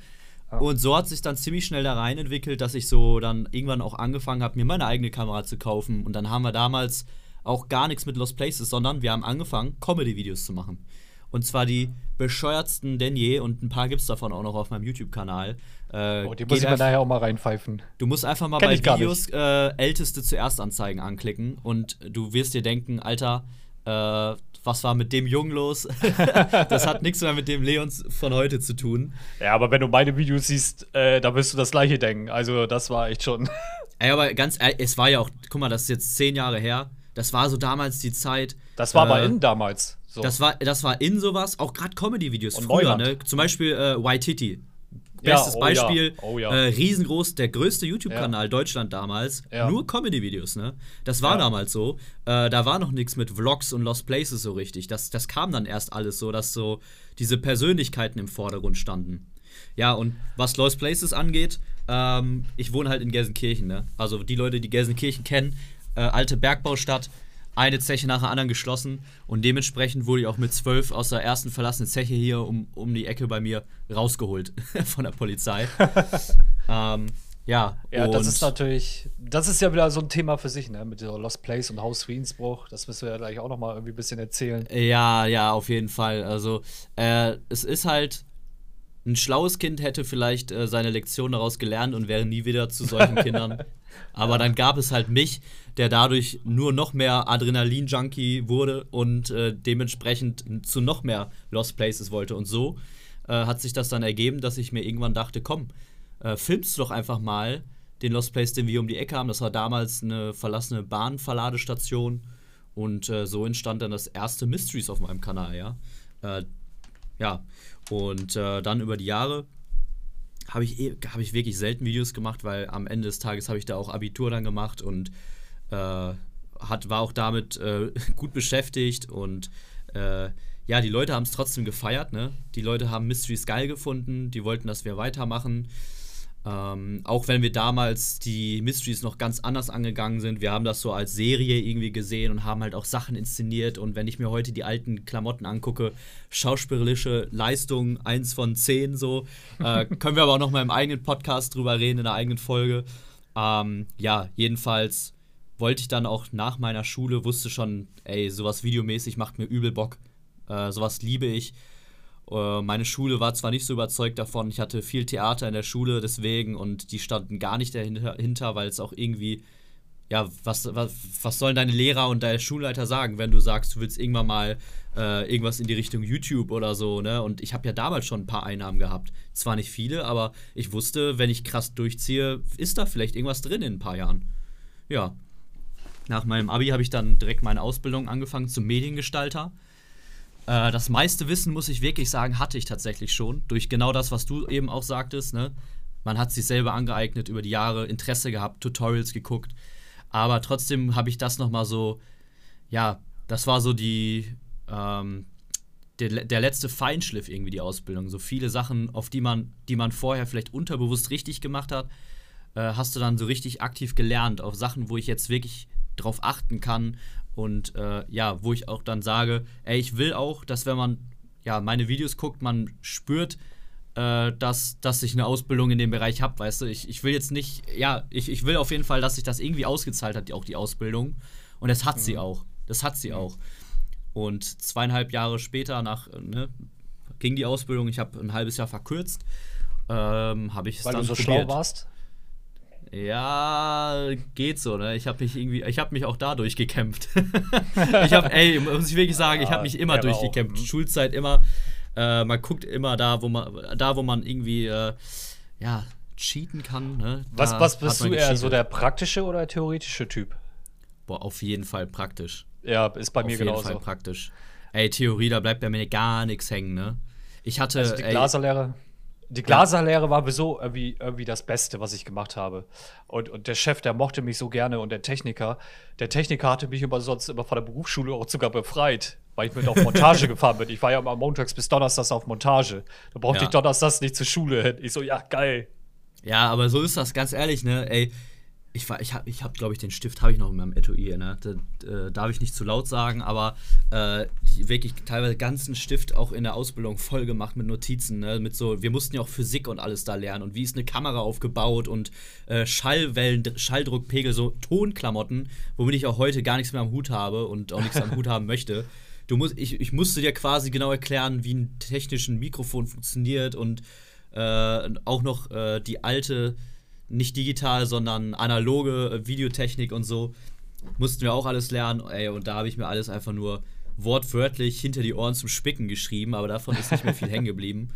Und so hat sich dann ziemlich schnell da rein entwickelt, dass ich so dann irgendwann auch angefangen habe, mir meine eigene Kamera zu kaufen. Und dann haben wir damals auch gar nichts mit Lost Places, sondern wir haben angefangen, Comedy-Videos zu machen. Und zwar die bescheuertsten denn je und ein paar gibt es davon auch noch auf meinem YouTube-Kanal. Äh, oh, die muss ich mir nachher auch mal reinpfeifen. Du musst einfach mal Kenn bei Videos äh, älteste zuerst anzeigen anklicken und du wirst dir denken, Alter, äh, was war mit dem Jungen los? das hat nichts mehr mit dem Leons von heute zu tun. Ja, aber wenn du meine Videos siehst, äh, da wirst du das gleiche denken. Also, das war echt schon. Ey, aber ganz ehrlich, es war ja auch, guck mal, das ist jetzt zehn Jahre her. Das war so damals die Zeit. Das war äh, aber in damals. So. Das, war, das war in sowas, auch gerade Comedy-Videos früher, ne? Zum Beispiel äh, Waititi. Bestes ja, oh Ja. Beispiel, Oh ja. äh, riesengroß, der größte YouTube-Kanal Deutschland damals. Nur Comedy-Videos, ne? Das war damals so. Äh, da war noch nichts mit Vlogs und Lost Places so richtig. Das, das kam dann erst alles so, dass so diese Persönlichkeiten im Vordergrund standen. Ja, und was Lost Places angeht, ähm, ich wohne halt in Gelsenkirchen, ne? Also die Leute, die Gelsenkirchen kennen, äh, alte Bergbaustadt, eine Zeche nach der anderen geschlossen und dementsprechend wurde ich auch mit zwölf aus der ersten verlassenen Zeche hier um, um die Ecke bei mir rausgeholt von der Polizei. ähm, ja, ja das ist natürlich, das ist ja wieder so ein Thema für sich, ne? Mit dieser Lost Place und Hausfriedensbruch. Das müssen wir ja gleich auch noch mal irgendwie ein bisschen erzählen. Ja, ja, auf jeden Fall. Also, äh, es ist halt, ein schlaues Kind hätte vielleicht äh, seine Lektion daraus gelernt und wäre nie wieder zu solchen Kindern. Aber dann gab es halt mich, der dadurch nur noch mehr Adrenalin-Junkie wurde und äh, dementsprechend zu noch mehr Lost Places wollte. Und so äh, hat sich das dann ergeben, dass ich mir irgendwann dachte, komm, äh, filmst du doch einfach mal den Lost Place, den wir um die Ecke haben. Das war damals eine verlassene Bahnverladestation. Und äh, so entstand dann das erste Mysteries auf meinem Kanal, ja. Ja, und äh, dann über die Jahre habe ich, eh, hab ich wirklich selten Videos gemacht, weil am Ende des Tages habe ich da auch Abitur dann gemacht und äh, hat, war auch damit äh, gut beschäftigt und äh, ja, die Leute haben es trotzdem gefeiert, ne? Die Leute haben Mysteries geil gefunden, die wollten, dass wir weitermachen. Ähm, auch wenn wir damals die Mysteries noch ganz anders angegangen sind. Wir haben das so als Serie irgendwie gesehen und haben halt auch Sachen inszeniert. Und wenn ich mir heute die alten Klamotten angucke, schauspielerische Leistung, eins von zehn so. Äh, können wir aber auch noch mal im eigenen Podcast drüber reden, in der eigenen Folge. Ähm, ja, jedenfalls wollte ich dann auch nach meiner Schule, wusste schon, ey, sowas videomäßig macht mir übel Bock. Äh, sowas liebe ich. Äh, meine Schule war zwar nicht so überzeugt davon, ich hatte viel Theater in der Schule deswegen und die standen gar nicht dahinter, weil es auch irgendwie, ja, was, was, was sollen deine Lehrer und deine Schulleiter sagen, wenn du sagst, du willst irgendwann mal äh, irgendwas in die Richtung YouTube oder so, ne? Und ich habe ja damals schon ein paar Einnahmen gehabt. Zwar nicht viele, aber ich wusste, wenn ich krass durchziehe, ist da vielleicht irgendwas drin in ein paar Jahren. Ja. Nach meinem Abi habe ich dann direkt meine Ausbildung angefangen zum Mediengestalter Äh, das meiste Wissen, muss ich wirklich sagen, hatte ich tatsächlich schon. Durch genau das, was du eben auch sagtest. Ne? Man hat sich selber angeeignet über die Jahre, Interesse gehabt, Tutorials geguckt. Aber trotzdem habe ich das nochmal so, ja, das war so die, ähm, der, der letzte Feinschliff irgendwie, die Ausbildung. So viele Sachen, auf die man, die man vorher vielleicht unterbewusst richtig gemacht hat, äh, hast du dann so richtig aktiv gelernt. Auf Sachen, wo ich jetzt wirklich drauf achten kann. Und äh, ja, wo ich auch dann sage, ey, ich will auch, dass wenn man ja meine Videos guckt, man spürt, äh, dass, dass ich eine Ausbildung in dem Bereich habe, weißt du. Ich, ich will jetzt nicht, ja, ich, ich will auf jeden Fall, dass sich das irgendwie ausgezahlt hat, auch die Ausbildung. Und das hat mhm. sie auch. Das hat sie mhm. auch. Und zweieinhalb Jahre später nach, ne, ging die Ausbildung, ich habe ein halbes Jahr verkürzt, ähm, habe ich es Weil dann du so probiert. schlau warst? Ja, geht so, ne? Ich habe mich irgendwie, ich habe mich auch dadurch gekämpft. ich habe, ey, muss ich wirklich sagen, ich habe mich immer durchgekämpft. Auch. Mhm. Schulzeit immer, äh, man guckt immer da, wo man, da, wo man irgendwie, äh, ja, cheaten kann. Ne? Was, was bist du eher so der praktische oder theoretische Typ? Boah, auf jeden Fall praktisch. Ja, ist bei mir genauso. Auf jeden Fall praktisch. Ey, Theorie, da bleibt bei mir gar nichts hängen, ne? Ich hatte. Also die Glaserlehre. Die Glaserlehre war sowieso irgendwie, irgendwie das Beste, was ich gemacht habe. Und, und der Chef, der mochte mich so gerne und der Techniker, der Techniker hatte mich immer sonst immer von der Berufsschule auch sogar befreit, weil ich mit auf Montage gefahren bin. Ich war ja immer montags bis donnerstags auf Montage. Da brauchte ja. ich donnerstags nicht zur Schule hin. Ich so, ja, geil. Ja, aber so ist das, ganz ehrlich, ne? Ey, ich war, ich habe, ich hab, glaube ich, den Stift habe ich noch in meinem Etui, ne? Da, äh, darf ich nicht zu laut sagen, aber äh, wirklich teilweise ganzen Stift auch in der Ausbildung voll gemacht mit Notizen, ne? Mit so, wir mussten ja auch Physik und alles da lernen und wie ist eine Kamera aufgebaut und äh, Schallwellen, Schalldruckpegel, so Tonklamotten, womit ich auch heute gar nichts mehr am Hut habe und auch nichts am Hut haben möchte. Du musst, ich, ich musste dir quasi genau erklären, wie ein technisches Mikrofon funktioniert und äh, auch noch äh, die alte nicht digital, sondern analoge äh, Videotechnik und so. Mussten wir auch alles lernen, ey, und da habe ich mir alles einfach nur wortwörtlich hinter die Ohren zum Spicken geschrieben, aber davon ist nicht mehr viel hängen geblieben.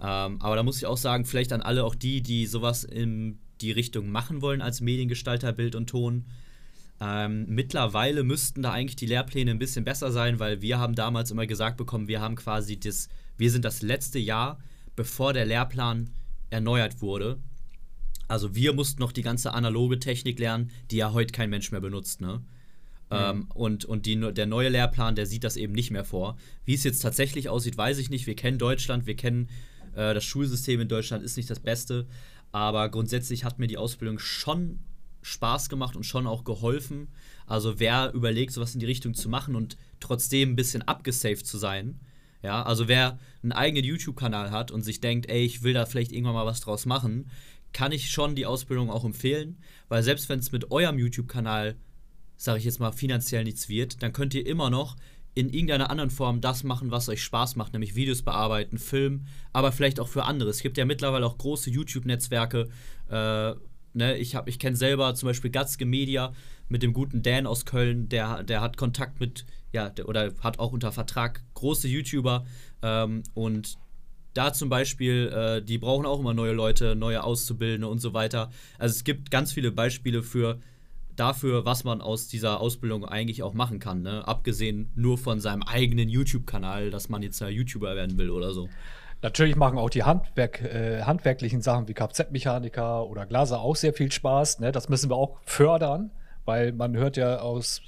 Ähm, aber da muss ich auch sagen, vielleicht an alle auch die, die sowas in die Richtung machen wollen als Mediengestalter, Bild und Ton. Ähm, mittlerweile müssten da eigentlich die Lehrpläne ein bisschen besser sein, weil wir haben damals immer gesagt bekommen, wir haben quasi das, wir sind das letzte Jahr, bevor der Lehrplan erneuert wurde. Also wir mussten noch die ganze analoge Technik lernen, die ja heute kein Mensch mehr benutzt, ne? Mhm. Ähm, und und die, der neue Lehrplan, der sieht das eben nicht mehr vor. Wie es jetzt tatsächlich aussieht, weiß ich nicht. Wir kennen Deutschland, wir kennen äh, das Schulsystem in Deutschland ist nicht das Beste, aber grundsätzlich hat mir die Ausbildung schon Spaß gemacht und schon auch geholfen. Also wer überlegt, sowas in die Richtung zu machen und trotzdem ein bisschen abgesaved zu sein, ja, also wer einen eigenen YouTube-Kanal hat und sich denkt, ey, ich will da vielleicht irgendwann mal was draus machen, kann ich schon die Ausbildung auch empfehlen, weil selbst wenn es mit eurem YouTube-Kanal, sage ich jetzt mal, finanziell nichts wird, dann könnt ihr immer noch in irgendeiner anderen Form das machen, was euch Spaß macht, nämlich Videos bearbeiten, filmen, aber vielleicht auch für andere. Es gibt ja mittlerweile auch große YouTube-Netzwerke. Äh, ne? Ich, ich kenne selber zum Beispiel Gatzke Media mit dem guten Dan aus Köln, der, der hat Kontakt mit, ja, der, oder hat auch unter Vertrag große YouTuber ähm, und da zum Beispiel, äh, die brauchen auch immer neue Leute, neue Auszubildende und so weiter. Also es gibt ganz viele Beispiele für dafür, was man aus dieser Ausbildung eigentlich auch machen kann. Ne? Abgesehen nur von seinem eigenen YouTube-Kanal, dass man jetzt ja YouTuber werden will oder so. Natürlich machen auch die Handwerk, äh, handwerklichen Sachen wie Kfz-Mechaniker oder Glaser auch sehr viel Spaß. Ne? Das müssen wir auch fördern, weil man hört ja aus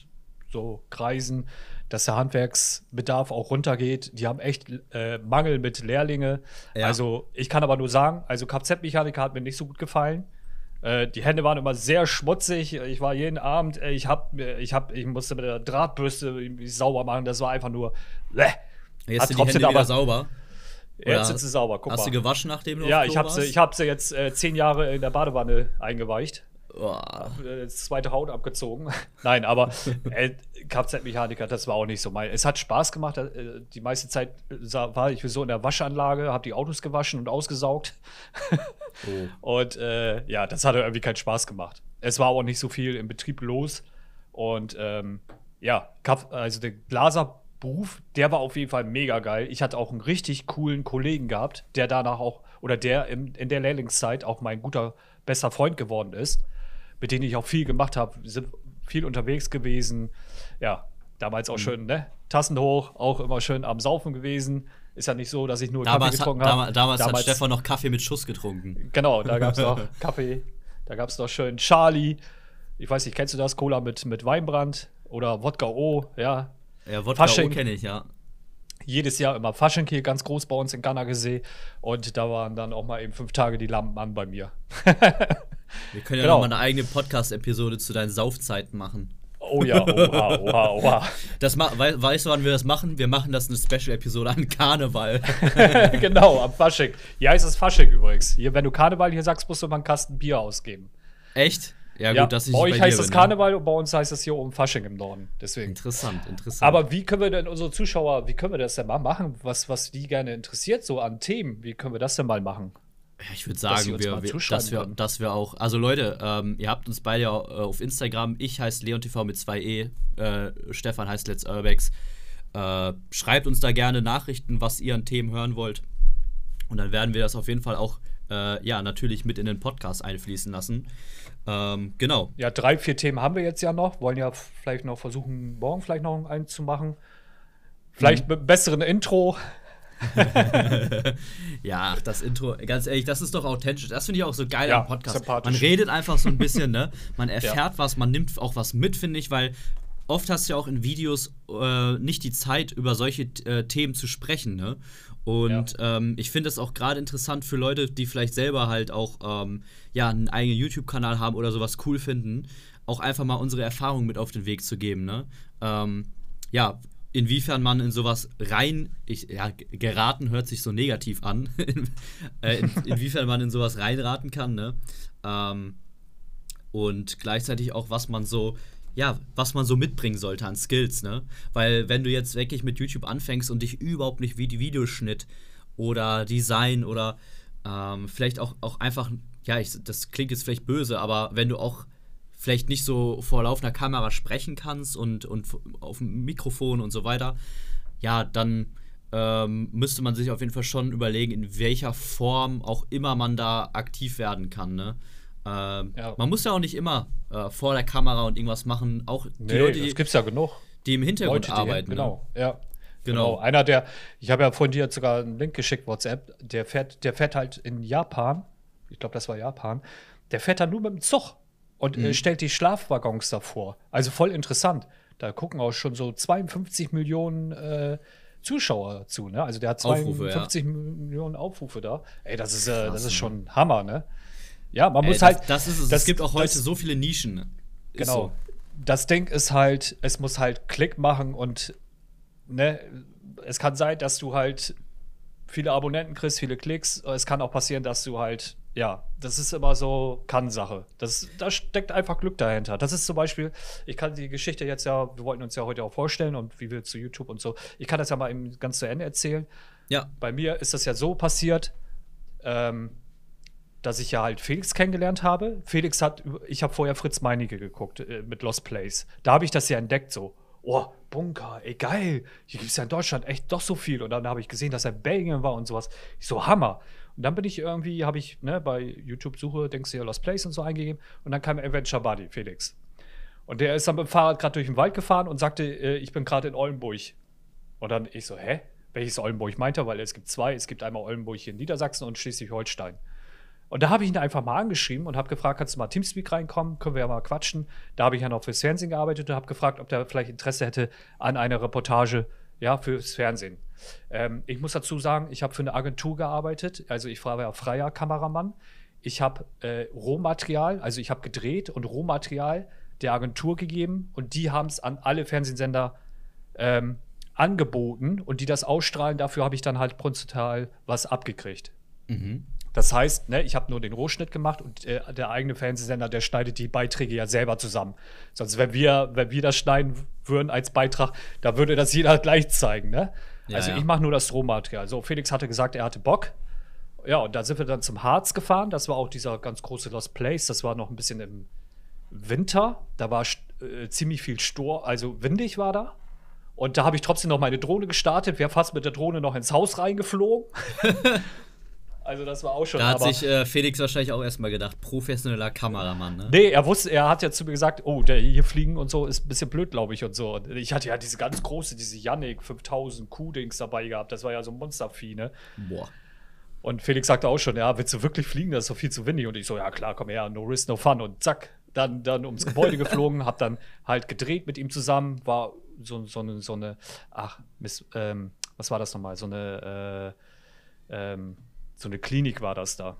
so Kreisen, dass der Handwerksbedarf auch runtergeht. Die haben echt äh, Mangel mit Lehrlinge. Ja. Also ich kann aber nur sagen, also Kfz-Mechaniker hat mir nicht so gut gefallen. Äh, die Hände waren immer sehr schmutzig. Ich war jeden Abend, äh, ich hab, ich hab, ich musste mit der Drahtbürste sauber machen. Das war einfach nur. Bleh. Jetzt sind die Hände aber, wieder sauber. Jetzt sind sie sauber. Guck hast mal. du gewaschen, nachdem du Ja, ich habe sie, ich hab sie jetzt äh, zehn Jahre in der Badewanne eingeweicht. Boah. Das zweite Haut abgezogen. Nein, aber äh, Kfz-Mechaniker, das war auch nicht so mein. Es hat Spaß gemacht. Äh, die meiste Zeit war ich so in der Waschanlage, habe die Autos gewaschen und ausgesaugt. Oh. Und äh, ja, das hat irgendwie keinen Spaß gemacht. Es war auch nicht so viel im Betrieb los. Und ähm, ja, also der Glaserberuf, der war auf jeden Fall mega geil. Ich hatte auch einen richtig coolen Kollegen gehabt, der danach auch, oder der in, in der Lehrlingszeit auch mein guter, bester Freund geworden ist mit denen ich auch viel gemacht habe, sind viel unterwegs gewesen. Ja, Damals auch schön, ne? Tassen hoch, auch immer schön am Saufen gewesen. Ist ja nicht so, dass ich nur Damals, Kaffee getrunken habe. damals, damals hat Stefan noch Kaffee mit Schuss getrunken. Genau, da gab es noch Kaffee. Da gab es noch schön Charlie. Ich weiß nicht, kennst du das? Cola mit, mit Weinbrand oder Wodka O, ja. Ja, Wodka Fasching. kenne ich, ja. Jedes Jahr immer Fasching hier ganz groß bei uns in Ganagesee. Und da waren dann auch mal eben fünf Tage die Lampen an bei mir. Wir können ja Genau. noch mal eine eigene Podcast-Episode zu deinen Saufzeiten machen. Oh ja, oha, oha, oha. Das wei weißt du, wann wir das machen? Wir machen das eine Special-Episode an Karneval. genau, am Fasching. Hier heißt es Fasching übrigens. Hier, wenn du Karneval hier sagst, musst du mal einen Kasten Bier ausgeben. Echt? Ja, Ja, gut, dass ich bei nicht euch bei heißt es bin, Karneval und bei uns heißt es hier oben Fasching im Norden. Deswegen. Interessant, interessant. Aber wie können wir denn unsere Zuschauer, wie können wir das denn mal machen? Was, was die gerne interessiert, so an Themen? Wie können wir das denn mal machen? Ja, ich würde dass sagen, uns wir, wir, dass, wir, dass wir auch. Also Leute, ähm, ihr habt uns beide äh, auf Instagram. Ich heiße LeonTV mit 2E. Äh, Stefan heißt Let's Urbex. Äh, schreibt uns da gerne Nachrichten, was ihr an Themen hören wollt. Und dann werden wir das auf jeden Fall auch, äh, ja, natürlich mit in den Podcast einfließen lassen. Ähm, genau. Ja, drei, vier Themen haben wir jetzt ja noch. Wollen ja vielleicht noch versuchen, morgen vielleicht noch einen zu machen. Vielleicht mit einem besseren Intro. Ja, ach, das Intro, ganz ehrlich, das ist doch authentisch. Das finde ich auch so geil Ja, am Podcast. Man redet einfach so ein bisschen, ne? Man erfährt was, man nimmt auch was mit, finde ich, weil oft hast du ja auch in Videos äh, nicht die Zeit, über solche äh, Themen zu sprechen, ne? Und ähm, ich finde es auch gerade interessant für Leute, die vielleicht selber halt auch ähm, ja, einen eigenen YouTube-Kanal haben oder sowas cool finden, auch einfach mal unsere Erfahrungen mit auf den Weg zu geben, ne? Ähm, ja, inwiefern man in sowas rein, ich, ja, geraten hört sich so negativ an, äh, in, inwiefern man in sowas reinraten kann, ne? Ähm, und gleichzeitig auch, was man so, ja, was man so mitbringen sollte an Skills, ne? Weil wenn du jetzt wirklich mit YouTube anfängst und dich überhaupt nicht wie die Videoschnitt oder Design oder ähm, vielleicht auch, auch einfach, ja, ich, das klingt jetzt vielleicht böse, aber wenn du auch vielleicht nicht so vor laufender Kamera sprechen kannst und, und auf dem Mikrofon und so weiter, ja, dann ähm, müsste man sich auf jeden Fall schon überlegen, in welcher Form auch immer man da aktiv werden kann. Ne? Ähm, Ja. Man muss ja auch nicht immer äh, vor der Kamera und irgendwas machen. Auch die Nee, Leute, die, gibt's ja genug. die im Hintergrund Leute, die arbeiten. Genau, ja. Genau. Genau. Einer der, ich habe ja von dir sogar einen Link geschickt, WhatsApp, der fährt, der fährt halt in Japan, ich glaube, das war Japan, der fährt dann nur mit dem Zug und Mhm. äh, stellt die Schlafwaggons davor. Also voll interessant. Da gucken auch schon so 52 Millionen äh, Zuschauer zu, ne? Also der hat Aufrufe, ja. 52 Millionen Aufrufe da. Ey, das ist, äh, das ist schon Hammer, ne? Ja, man Ey, muss das, halt. das ist es. das- gibt auch heute das- so viele Nischen. ne? Genau. So. Das Ding ist halt, es muss halt Klick machen und ne, es kann sein, dass du halt viele Abonnenten kriegst, viele Klicks. Es kann auch passieren, dass du halt, ja, das ist immer so Kann-Sache. Das, da steckt einfach Glück dahinter. Das ist zum Beispiel, ich kann die Geschichte jetzt ja, wir wollten uns ja heute auch vorstellen und wie wir zu YouTube und so. Ich kann das ja mal eben ganz zu Ende erzählen. Ja. Bei mir ist das ja so passiert, ähm, dass ich ja halt Felix kennengelernt habe. Felix hat, ich habe vorher Fritz Meinecke geguckt äh, mit Lost Place. Da habe ich das ja entdeckt, so, oh, Bunker, ey, geil, hier gibt es ja in Deutschland echt doch so viel. Und dann habe ich gesehen, dass er in Belgien war und sowas. Ich so, Hammer. Und dann bin ich irgendwie, habe ich ne, bei YouTube-Suche, denkst du ja Lost Place und so eingegeben. Und dann kam Adventure Buddy, Felix. Und der ist dann mit dem Fahrrad gerade durch den Wald gefahren und sagte, äh, ich bin gerade in Oldenburg. Und dann ich so, hä? Welches Oldenburg meint er? Weil es gibt zwei. Es gibt einmal Oldenburg hier in Niedersachsen und Schleswig-Holstein. Und da habe ich ihn einfach mal angeschrieben und habe gefragt, kannst du mal Teamspeak reinkommen? Können wir ja mal quatschen. Da habe ich ja noch fürs Fernsehen gearbeitet und habe gefragt, ob der vielleicht Interesse hätte an einer Reportage ja, fürs Fernsehen. Ähm, ich muss dazu sagen, ich habe für eine Agentur gearbeitet. Also ich war ja freier Kameramann. Ich habe äh, Rohmaterial, also ich habe gedreht und Rohmaterial der Agentur gegeben und die haben es an alle Fernsehsender ähm, angeboten und die das ausstrahlen. Dafür habe ich dann halt prozentual was abgekriegt. Mhm. Das heißt, ne, ich habe nur den Rohschnitt gemacht und äh, der eigene Fernsehsender, der schneidet die Beiträge ja selber zusammen. Sonst, wenn wir, wenn wir das schneiden würden als Beitrag, da würde das jeder gleich zeigen. Ne? Ja, also ja. ich mache nur das Rohmaterial. So, Felix hatte gesagt, er hatte Bock. Ja, und da sind wir dann zum Harz gefahren. Das war auch dieser ganz große Lost Place. Das war noch ein bisschen im Winter. Da war äh, ziemlich viel Stor, also windig war da. Und da habe ich trotzdem noch meine Drohne gestartet, wäre fast mit der Drohne noch ins Haus reingeflogen. Also das war auch schon. Da hat sich äh, Felix wahrscheinlich auch erstmal gedacht, professioneller Kameramann, ne? Nee, er wusste, er hat ja zu mir gesagt, oh, der hier fliegen und so ist ein bisschen blöd, glaube ich, und so. Und ich hatte ja diese ganz große, diese Yannick 5000 Q-Dings dabei gehabt. Das war ja so ein Monstervieh, ne? Boah. Und Felix sagte auch schon, ja, willst du wirklich fliegen? Das ist doch viel zu windig. Und ich so, ja klar, komm her, no risk, no fun. Und zack, dann, dann ums Gebäude geflogen, hab dann halt gedreht mit ihm zusammen, war so, so, eine, so eine, ach, Miss, ähm, was war das nochmal? So eine, äh, ähm, so eine Klinik war das da.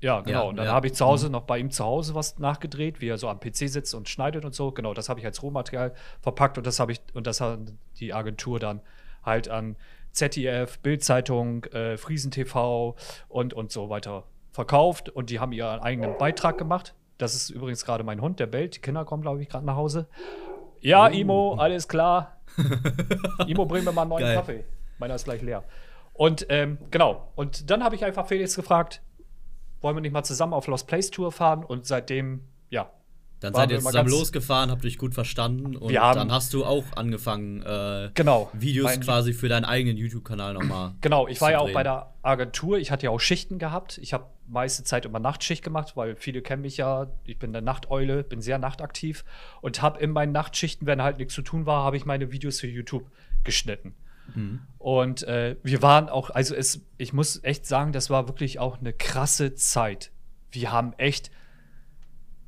Ja, genau. Ja, und dann ja. habe ich zu Hause mhm. noch bei ihm zu Hause was nachgedreht, wie er so am PC sitzt und schneidet und so. Genau, das habe ich als Rohmaterial verpackt und das habe ich, und das hat die Agentur dann halt an ZDF, Bildzeitung, äh, Friesen TV und, und so weiter verkauft und die haben ihren eigenen Beitrag gemacht. Das ist übrigens gerade mein Hund, der bellt. Die Kinder kommen, glaube ich, gerade nach Hause. Ja, uh. Imo, alles klar. Imo, bring mir mal einen neuen Geil. Kaffee. Meiner ist gleich leer. Und ähm, genau. Und dann habe ich einfach Felix gefragt, wollen wir nicht mal zusammen auf Lost Place Tour fahren? Und seitdem, ja. Dann seid ihr zusammen losgefahren, habt euch gut verstanden und dann hast du auch angefangen, äh, genau, Videos quasi für deinen eigenen YouTube-Kanal nochmal. Genau, ich war ja auch bei der Agentur, ich hatte ja auch Schichten gehabt. Ich habe meiste Zeit immer Nachtschicht gemacht, weil viele kennen mich ja. Ich bin eine Nachteule, bin sehr nachtaktiv und habe in meinen Nachtschichten, wenn halt nichts zu tun war, habe ich meine Videos für YouTube geschnitten. Mhm. Und äh, wir waren auch, also es, ich muss echt sagen, das war wirklich auch eine krasse Zeit. Wir haben echt,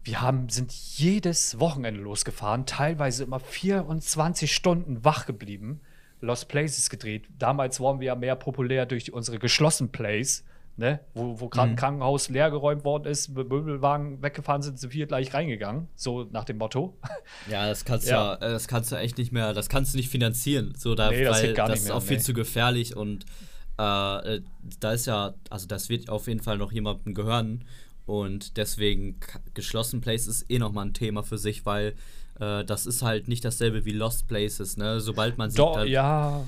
wir haben, sind jedes Wochenende losgefahren, teilweise immer 24 Stunden wach geblieben, Lost Places gedreht. Damals waren wir ja mehr populär durch unsere geschlossenen Plays ne? wo, wo gerade mhm. ein Krankenhaus leergeräumt worden ist, Möbelwagen weggefahren sind, sind wir gleich reingegangen, so nach dem Motto. Ja, das kannst ja. ja. das kannst du echt nicht mehr, das kannst du nicht finanzieren, so da, nee, das, weil das ist mehr, auch viel nee. zu gefährlich und äh, äh, da ist ja, also das wird auf jeden Fall noch jemandem gehören und deswegen geschlossen Place ist eh noch mal ein Thema für sich, weil äh, das ist halt nicht dasselbe wie Lost Places, ne? Sobald man sich Doch, ja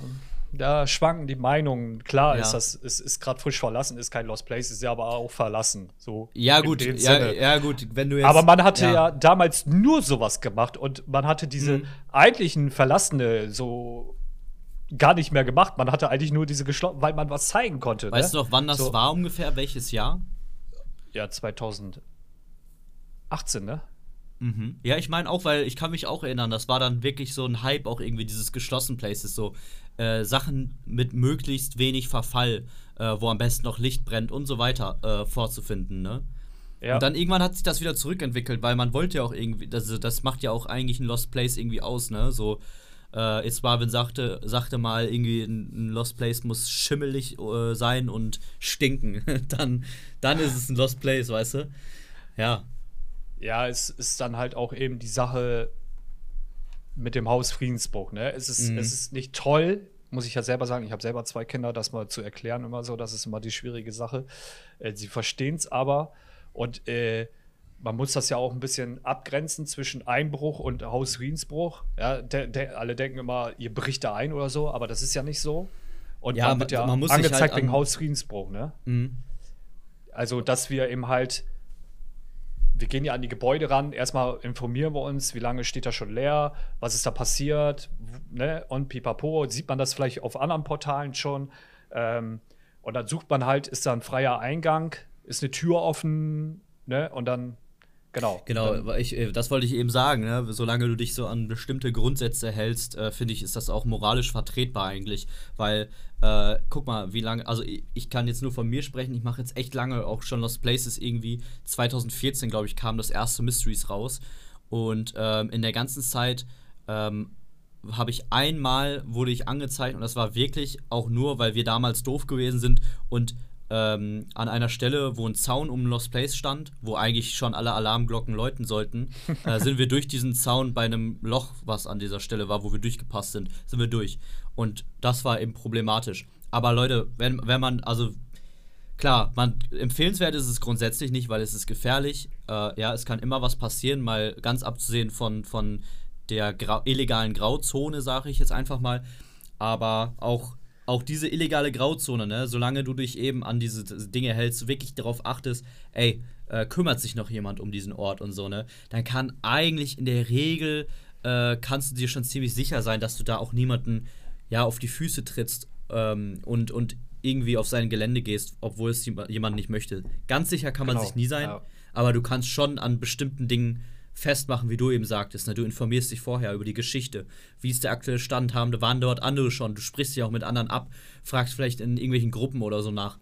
da schwanken die Meinungen. Klar ja. ist das, ist, ist gerade frisch verlassen, ist kein Lost Place, ist ja aber auch verlassen. So ja, gut, ja, ja, gut, wenn du jetzt. Aber man hatte ja. ja. damals nur sowas gemacht und man hatte diese mhm. eigentlichen Verlassene so gar nicht mehr gemacht. Man hatte eigentlich nur diese geschlossen, weil man was zeigen konnte. Ne? Weißt ne? du noch, wann das so. war ungefähr? Welches Jahr? Ja, 2018, ne? Mhm. Ja, ich meine auch, weil ich kann mich auch erinnern, das war dann wirklich so ein Hype, auch irgendwie dieses geschlossen Places, so äh, Sachen mit möglichst wenig Verfall, äh, wo am besten noch Licht brennt und so weiter äh, vorzufinden, ne? Ja. Und dann irgendwann hat sich das wieder zurückentwickelt, weil man wollte ja auch irgendwie, also das macht ja auch eigentlich ein Lost Place irgendwie aus, ne? So, äh, jetzt Marvin sagte, sagte mal, irgendwie ein Lost Place muss schimmelig äh, sein und stinken. dann, dann ist es ein Lost Place, weißt du? Ja ja, es ist dann halt auch eben die Sache mit dem Haus Friedensbruch. Ne? Es, ist, mhm. es ist nicht toll, muss ich ja selber sagen. Ich habe selber zwei Kinder, das mal zu erklären immer so, das ist immer die schwierige Sache. Äh, sie verstehen es aber und äh, man muss das ja auch ein bisschen abgrenzen zwischen Einbruch und Haus Friedensbruch. Ja, de, de, alle denken immer, ihr bricht da ein oder so, aber das ist ja nicht so. Und ja, man wird ja man muss angezeigt halt wegen Haus Friedensbruch, ne? Mhm. Also, dass wir eben halt wir gehen ja an die Gebäude ran. Erstmal informieren wir uns, wie lange steht das schon leer, was ist da passiert, ne? Und pipapo, sieht man das vielleicht auf anderen Portalen schon. Ähm, und dann sucht man halt, ist da ein freier Eingang, ist eine Tür offen, ne? Und dann Genau. Genau, ich, äh, das wollte ich eben sagen. Ne? Solange du dich so an bestimmte Grundsätze hältst, äh, finde ich, ist das auch moralisch vertretbar eigentlich. Weil, äh, guck mal, wie lange, also ich, ich, kann jetzt nur von mir sprechen, ich mache jetzt echt lange auch schon Lost Places irgendwie. 2014, glaube ich, kam das erste Mysteries raus. Und ähm, in der ganzen Zeit ähm, habe ich einmal, wurde ich angezeigt und das war wirklich auch nur, weil wir damals doof gewesen sind und ähm, an einer Stelle, wo ein Zaun um Lost Place stand, wo eigentlich schon alle Alarmglocken läuten sollten, äh, sind wir durch diesen Zaun bei einem Loch, was an dieser Stelle war, wo wir durchgepasst sind, sind wir durch. Und das war eben problematisch. Aber Leute, wenn, wenn man, also klar, man, empfehlenswert ist es grundsätzlich nicht, weil es ist gefährlich. Äh, ja, es kann immer was passieren, mal ganz abzusehen von, von der Grau illegalen Grauzone, sage ich jetzt einfach mal. Aber auch auch diese illegale Grauzone, ne, solange du dich eben an diese Dinge hältst, wirklich darauf achtest, ey, äh, kümmert sich noch jemand um diesen Ort und so, ne, dann kann eigentlich in der Regel, äh, kannst du dir schon ziemlich sicher sein, dass du da auch niemanden, ja, auf die Füße trittst ähm, und, und irgendwie auf sein Gelände gehst, obwohl es jemand nicht möchte. Ganz sicher kann man Genau, sich nie sein, ja. aber du kannst schon an bestimmten Dingen festmachen, wie du eben sagtest. Ne? Du informierst dich vorher über die Geschichte. Wie ist der aktuelle Stand? Haben, waren dort andere schon? Du sprichst dich auch mit anderen ab, fragst vielleicht in irgendwelchen Gruppen oder so nach.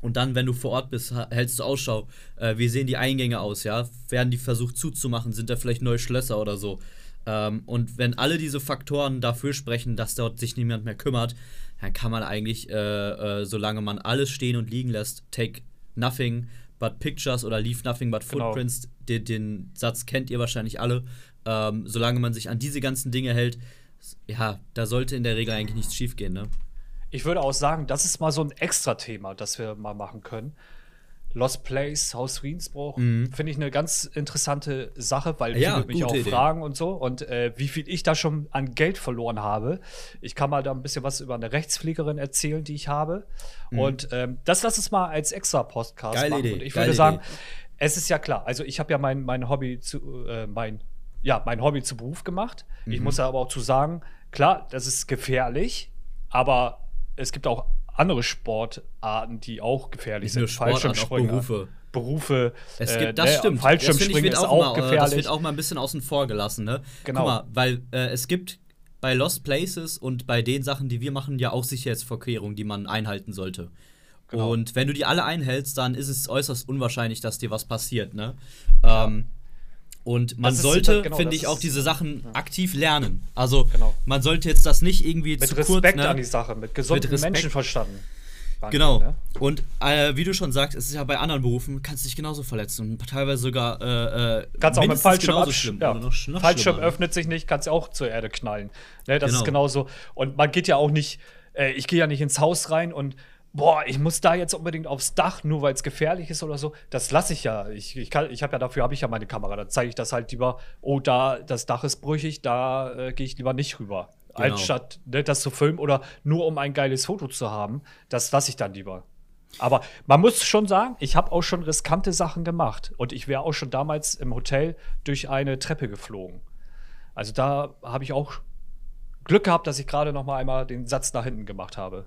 Und dann, wenn du vor Ort bist, hältst du Ausschau. Äh, wie sehen die Eingänge aus, ja? Werden die versucht zuzumachen? Sind da vielleicht neue Schlösser oder so? Ähm, und wenn alle diese Faktoren dafür sprechen, dass dort sich niemand mehr kümmert, dann kann man eigentlich, äh, äh, solange man alles stehen und liegen lässt, take nothing but pictures oder leave nothing but Genau. Den, den Satz kennt ihr wahrscheinlich alle. Ähm, solange man sich an diese ganzen Dinge hält, ja, da sollte in der Regel eigentlich nichts schiefgehen, ne? Ich würde auch sagen, das ist mal so ein extra Thema, das wir mal machen können. Lost Place, Haus Friedensbruch, finde ich eine ganz interessante Sache, weil Mhm. Ja, viele mich auch Idee. fragen und so. Und äh, wie viel ich da schon an Geld verloren habe. Ich kann mal da ein bisschen was über eine Rechtspflegerin erzählen, die ich habe. Und ähm, das lass es mal als extra Podcast Mhm. Geile machen. Idee, Und ich geile würde sagen, Idee. Es ist ja klar, also ich habe ja mein, mein Hobby zu, äh, mein, ja, mein Hobby zu Beruf gemacht. Mhm. Ich muss aber auch zu sagen, klar, das ist gefährlich, aber es gibt auch andere Sportarten, die auch gefährlich Nicht sind. Auch Fallschirmspringer, Berufe. Berufe. Es äh, gibt, das ne, stimmt. Das, Fallschirmspringen ich, ist wird auch mal, äh, gefährlich. Das wird auch mal ein bisschen außen vor gelassen, ne? Genau. Guck mal, weil äh, es gibt bei Lost Places und bei den Sachen, die wir machen, ja auch Sicherheitsvorkehrungen, die man einhalten sollte. Genau. Und wenn du die alle einhältst, dann ist es äußerst unwahrscheinlich, dass dir was passiert, ne? Ähm, und man Das sollte, genau, finde ich, auch ist- diese Sachen aktiv lernen. Also, Genau. man sollte jetzt das nicht irgendwie mit zu Respekt kurz, ne? an die Sache, mit gesundem Respekt. Menschenverstand. Genau. ne? Und äh, wie du schon sagst, es ist ja bei anderen Berufen, kannst du dich genauso verletzen. Und teilweise sogar äh, äh, Kannst auch mit Fallschirm genauso absch- schlimm. Ja. Noch, noch Fallschirm ne? öffnet sich nicht, kannst auch zur Erde knallen. Ne, das Genau. ist genauso. Und man geht ja auch nicht, äh, ich gehe ja nicht ins Haus rein und boah, ich muss da jetzt unbedingt aufs Dach, nur weil es gefährlich ist oder so. Das lasse ich ja. Ich, ich, kann- ich habe ja dafür habe ich ja meine Kamera. Da zeige ich das halt lieber, oh, da das Dach ist brüchig, da äh, gehe ich lieber nicht rüber. Genau. Anstatt ne, das zu filmen oder nur um ein geiles Foto zu haben, das lasse ich dann lieber. Aber man muss schon sagen, ich habe auch schon riskante Sachen gemacht. Und ich wäre auch schon damals im Hotel durch eine Treppe geflogen. Also da habe ich auch Glück gehabt, dass ich gerade noch mal einmal den Satz nach hinten gemacht habe.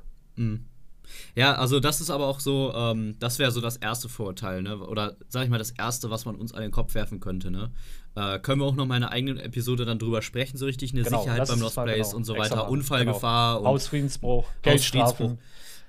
Ja, also das ist aber auch so, ähm, das wäre so das erste Vorurteil, ne? Oder sag ich mal, das erste, was man uns an den Kopf werfen könnte, ne? Äh, können wir auch noch mal in einer eigenen Episode dann drüber sprechen, so richtig eine Genau, Sicherheit beim Lost Place genau, und so weiter, mal. Unfallgefahr genau. und Hausfriedensbruch. Geldstrafen.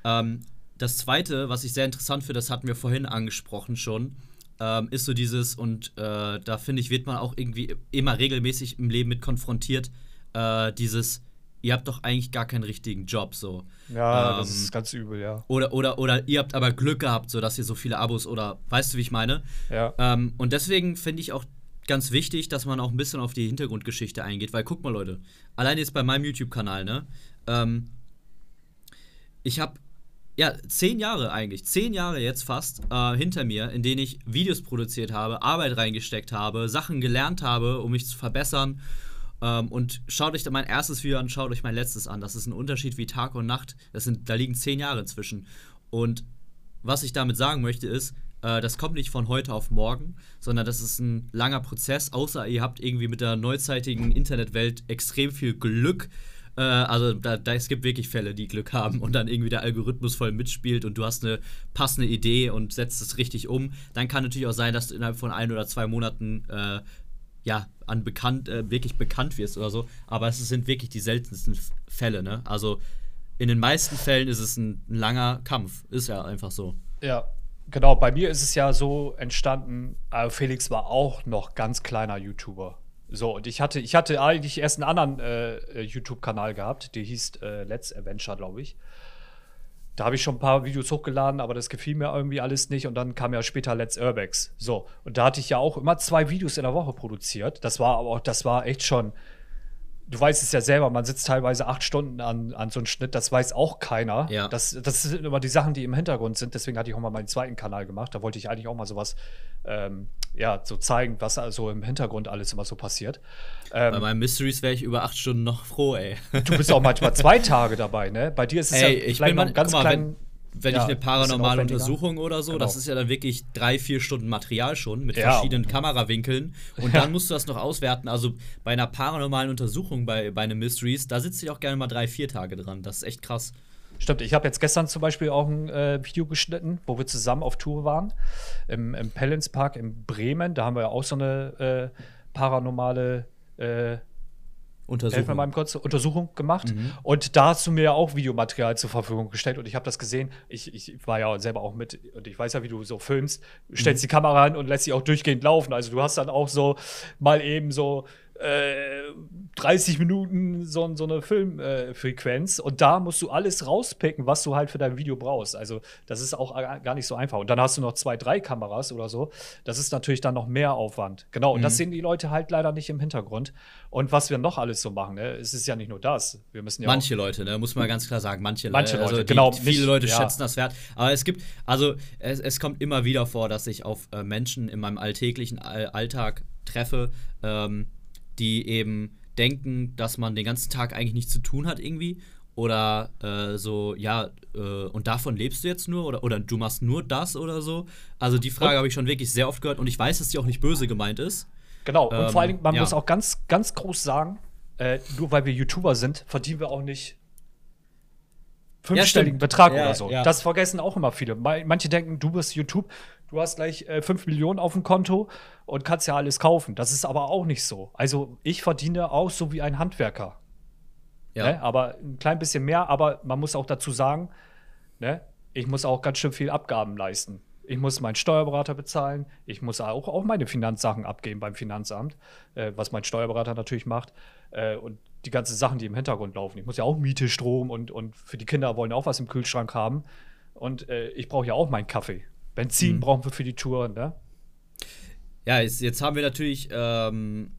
Ähm, das zweite, was ich sehr interessant finde, das hatten wir vorhin angesprochen schon, ähm, ist so dieses, und äh, da finde ich, wird man auch irgendwie immer regelmäßig im Leben mit konfrontiert, äh, dieses, ihr habt doch eigentlich gar keinen richtigen Job, so. Ja, das Ähm, ist ganz übel, ja. Oder, oder, oder ihr habt aber Glück gehabt, so dass ihr so viele Abos oder weißt du, wie ich meine? Ja. Ähm, und deswegen finde ich auch ganz wichtig, dass man auch ein bisschen auf die Hintergrundgeschichte eingeht, weil guck mal, Leute, allein jetzt bei meinem YouTube-Kanal, ne? Ähm, ich habe ja zehn Jahre eigentlich, zehn Jahre jetzt fast äh, hinter mir, in denen ich Videos produziert habe, Arbeit reingesteckt habe, Sachen gelernt habe, um mich zu verbessern. Ähm, und schaut euch mein erstes Video an, schaut euch mein letztes an. Das ist ein Unterschied wie Tag und Nacht. Das sind, da liegen zehn Jahre zwischen. Und was ich damit sagen möchte, ist, äh, das kommt nicht von heute auf morgen, sondern das ist ein langer Prozess, außer ihr habt irgendwie mit der neuzeitigen Internetwelt extrem viel Glück. Äh, also da, da, es gibt wirklich Fälle, die Glück haben und dann irgendwie der Algorithmus voll mitspielt und du hast eine passende Idee und setzt es richtig um. Dann kann natürlich auch sein, dass du innerhalb von ein oder zwei Monaten äh, ja, an bekannt, äh, wirklich bekannt wirst oder so. Aber es sind wirklich die seltensten Fälle, ne? Also in den meisten Fällen ist es ein, ein langer Kampf. Ist ja einfach so. Ja, genau. Bei mir ist es ja so entstanden, äh, Felix war auch noch ganz kleiner YouTuber. So, und ich hatte, ich hatte eigentlich erst einen anderen äh, äh, YouTube-Kanal gehabt, der hieß äh, Let's Adventure, glaube ich. Da habe ich schon ein paar Videos hochgeladen, aber das gefiel mir irgendwie alles nicht. Und dann kam ja später Let's Urbex. So, und da hatte ich ja auch immer zwei Videos in der Woche produziert. Das war aber auch, das war echt schon. Du weißt es ja selber, man sitzt teilweise acht Stunden an, an so einem Schnitt, das weiß auch keiner. Ja. Das, das sind immer die Sachen, die im Hintergrund sind. Deswegen hatte ich auch mal meinen zweiten Kanal gemacht. Da wollte ich eigentlich auch mal sowas, ähm, ja, so zeigen, was also im Hintergrund alles immer so passiert. Bei Ähm, meinen Mysteries wäre ich über acht Stunden noch froh, ey. du bist auch manchmal zwei Tage dabei, ne? Bei dir ist es Ey, ja ich bin einen ganz mal, kleinen. wenn, wenn ja, ich eine paranormale. Untersuchung oder so, das Genau. ist ja dann wirklich drei, vier Stunden Material schon mit Ja. verschiedenen Kamerawinkeln und dann musst du das noch auswerten. Also bei einer paranormalen Untersuchung bei, bei einem Mysteries, da sitze ich auch gerne mal drei, vier Tage dran. Das ist echt krass. Stimmt, ich habe jetzt gestern zum Beispiel auch ein äh, Video geschnitten, wo wir zusammen auf Tour waren. Im, im Pellens Park in Bremen. Da haben wir ja auch so eine äh, paranormale äh, Untersuchung. Helf mir mal kurz Untersuchung gemacht. Mhm. Und da hast du mir ja auch Videomaterial zur Verfügung gestellt und ich habe das gesehen. Ich, ich war ja selber auch mit und ich weiß ja, wie du so filmst. Stellst mhm. die Kamera an und lässt sie auch durchgehend laufen. Also du hast dann auch so mal eben so 30 äh, Minuten so, so eine Filmfrequenz äh, und da musst du alles rauspicken, was du halt für dein Video brauchst. Also das ist auch gar nicht so einfach. Und dann hast du noch zwei, drei Kameras oder so. Das ist natürlich dann noch mehr Aufwand. Genau, und mhm. das sehen die Leute halt leider nicht im Hintergrund. Und was wir noch alles so machen, ne? es ist ja nicht nur das. Wir müssen ja manche Leute, ne? muss man ganz klar sagen, manche, manche Leute, also die, genau. Viele nicht, Leute ja. schätzen das wert. Aber es gibt, also es, es kommt immer wieder vor, dass ich auf äh, Menschen in meinem alltäglichen Alltag treffe, ähm, die eben denken, dass man den ganzen Tag eigentlich nichts zu tun hat irgendwie. Oder äh, so, ja, äh, und davon lebst du jetzt nur? Oder, oder du machst nur das oder so? Also die Frage habe ich schon wirklich sehr oft gehört und ich weiß, dass die auch nicht böse gemeint ist. Genau, und ähm, vor allen Dingen, man ja. muss auch ganz, ganz groß sagen, äh, nur weil wir YouTuber sind, verdienen wir auch nicht fünfstelligen ja, Betrag ja, oder so. Das vergessen auch immer viele. Manche denken, du bist YouTube, du hast gleich äh, 5 Millionen auf dem Konto und kannst ja alles kaufen. Das ist aber auch nicht so. Also ich verdiene auch so wie ein Handwerker. Ja. Ne? Aber ein klein bisschen mehr, aber man muss auch dazu sagen, ne? ich muss auch ganz schön viel Abgaben leisten. Ich muss meinen Steuerberater bezahlen. Ich muss auch, auch meine Finanzsachen abgeben beim Finanzamt, äh, was mein Steuerberater natürlich macht. Äh, und die ganzen Sachen, die im Hintergrund laufen. Ich muss ja auch Miete, Strom und, und für die Kinder wollen auch was im Kühlschrank haben. Und äh, ich brauche ja auch meinen Kaffee. Benzin mhm. brauchen wir für die Tour, ne? Ja, jetzt, jetzt haben wir natürlich ähm,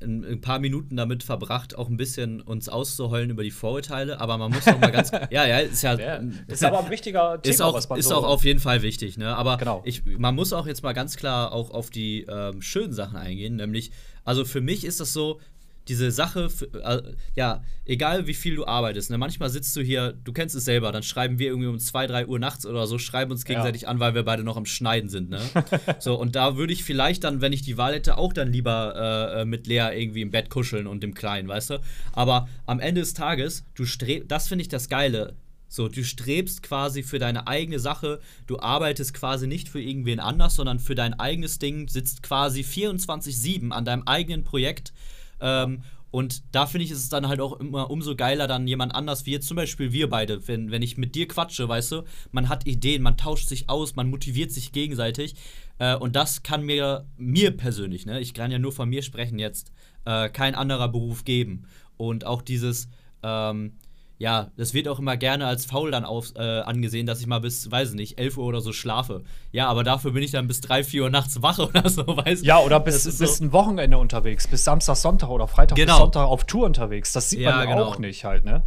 ein, ein, paar Minuten damit verbracht, auch ein bisschen uns auszuheulen über die Vorurteile, aber man muss auch mal ganz. ja, ja, ist ja. ja ist aber ein wichtiger Thema, ist auch, was man Ist so auch auf jeden Fall wichtig, ne? Aber genau. ich, man muss auch jetzt mal ganz klar auch auf die ähm, schönen Sachen eingehen, nämlich, also für mich ist das so, diese Sache, äh, ja, egal wie viel du arbeitest, ne, manchmal sitzt du hier, du kennst es selber, dann schreiben wir irgendwie um 2, 3 Uhr nachts oder so, schreiben uns gegenseitig ja. an, weil wir beide noch am Schneiden sind, ne? so, und da würde ich vielleicht dann, wenn ich die Wahl hätte, auch dann lieber äh, mit Lea irgendwie im Bett kuscheln und dem Kleinen, weißt du? Aber am Ende des Tages, du strebst, das finde ich das Geile, so, du strebst quasi für deine eigene Sache, du arbeitest quasi nicht für irgendwen anders, sondern für dein eigenes Ding, sitzt quasi 24-7 an deinem eigenen Projekt ähm, und da finde ich, ist es dann halt auch immer umso geiler, dann jemand anders, wie jetzt zum Beispiel wir beide, wenn, wenn ich mit dir quatsche, weißt du, man hat Ideen, man tauscht sich aus, man motiviert sich gegenseitig. Äh, und das kann mir, mir persönlich, ne, ich kann ja nur von mir sprechen jetzt, äh, kein anderer Beruf geben. Und auch dieses, ähm, ja, das wird auch immer gerne als faul dann auf, äh, angesehen, dass ich mal bis, weiß ich nicht, 11 Uhr oder so schlafe. Ja, aber dafür bin ich dann bis 3, 4 Uhr nachts wach oder so, weißt Ja, oder bis, bis so. ein Wochenende unterwegs, bis Samstag, Sonntag oder Freitag genau. bis Sonntag auf Tour unterwegs. Das sieht ja, man genau. auch nicht halt, ne?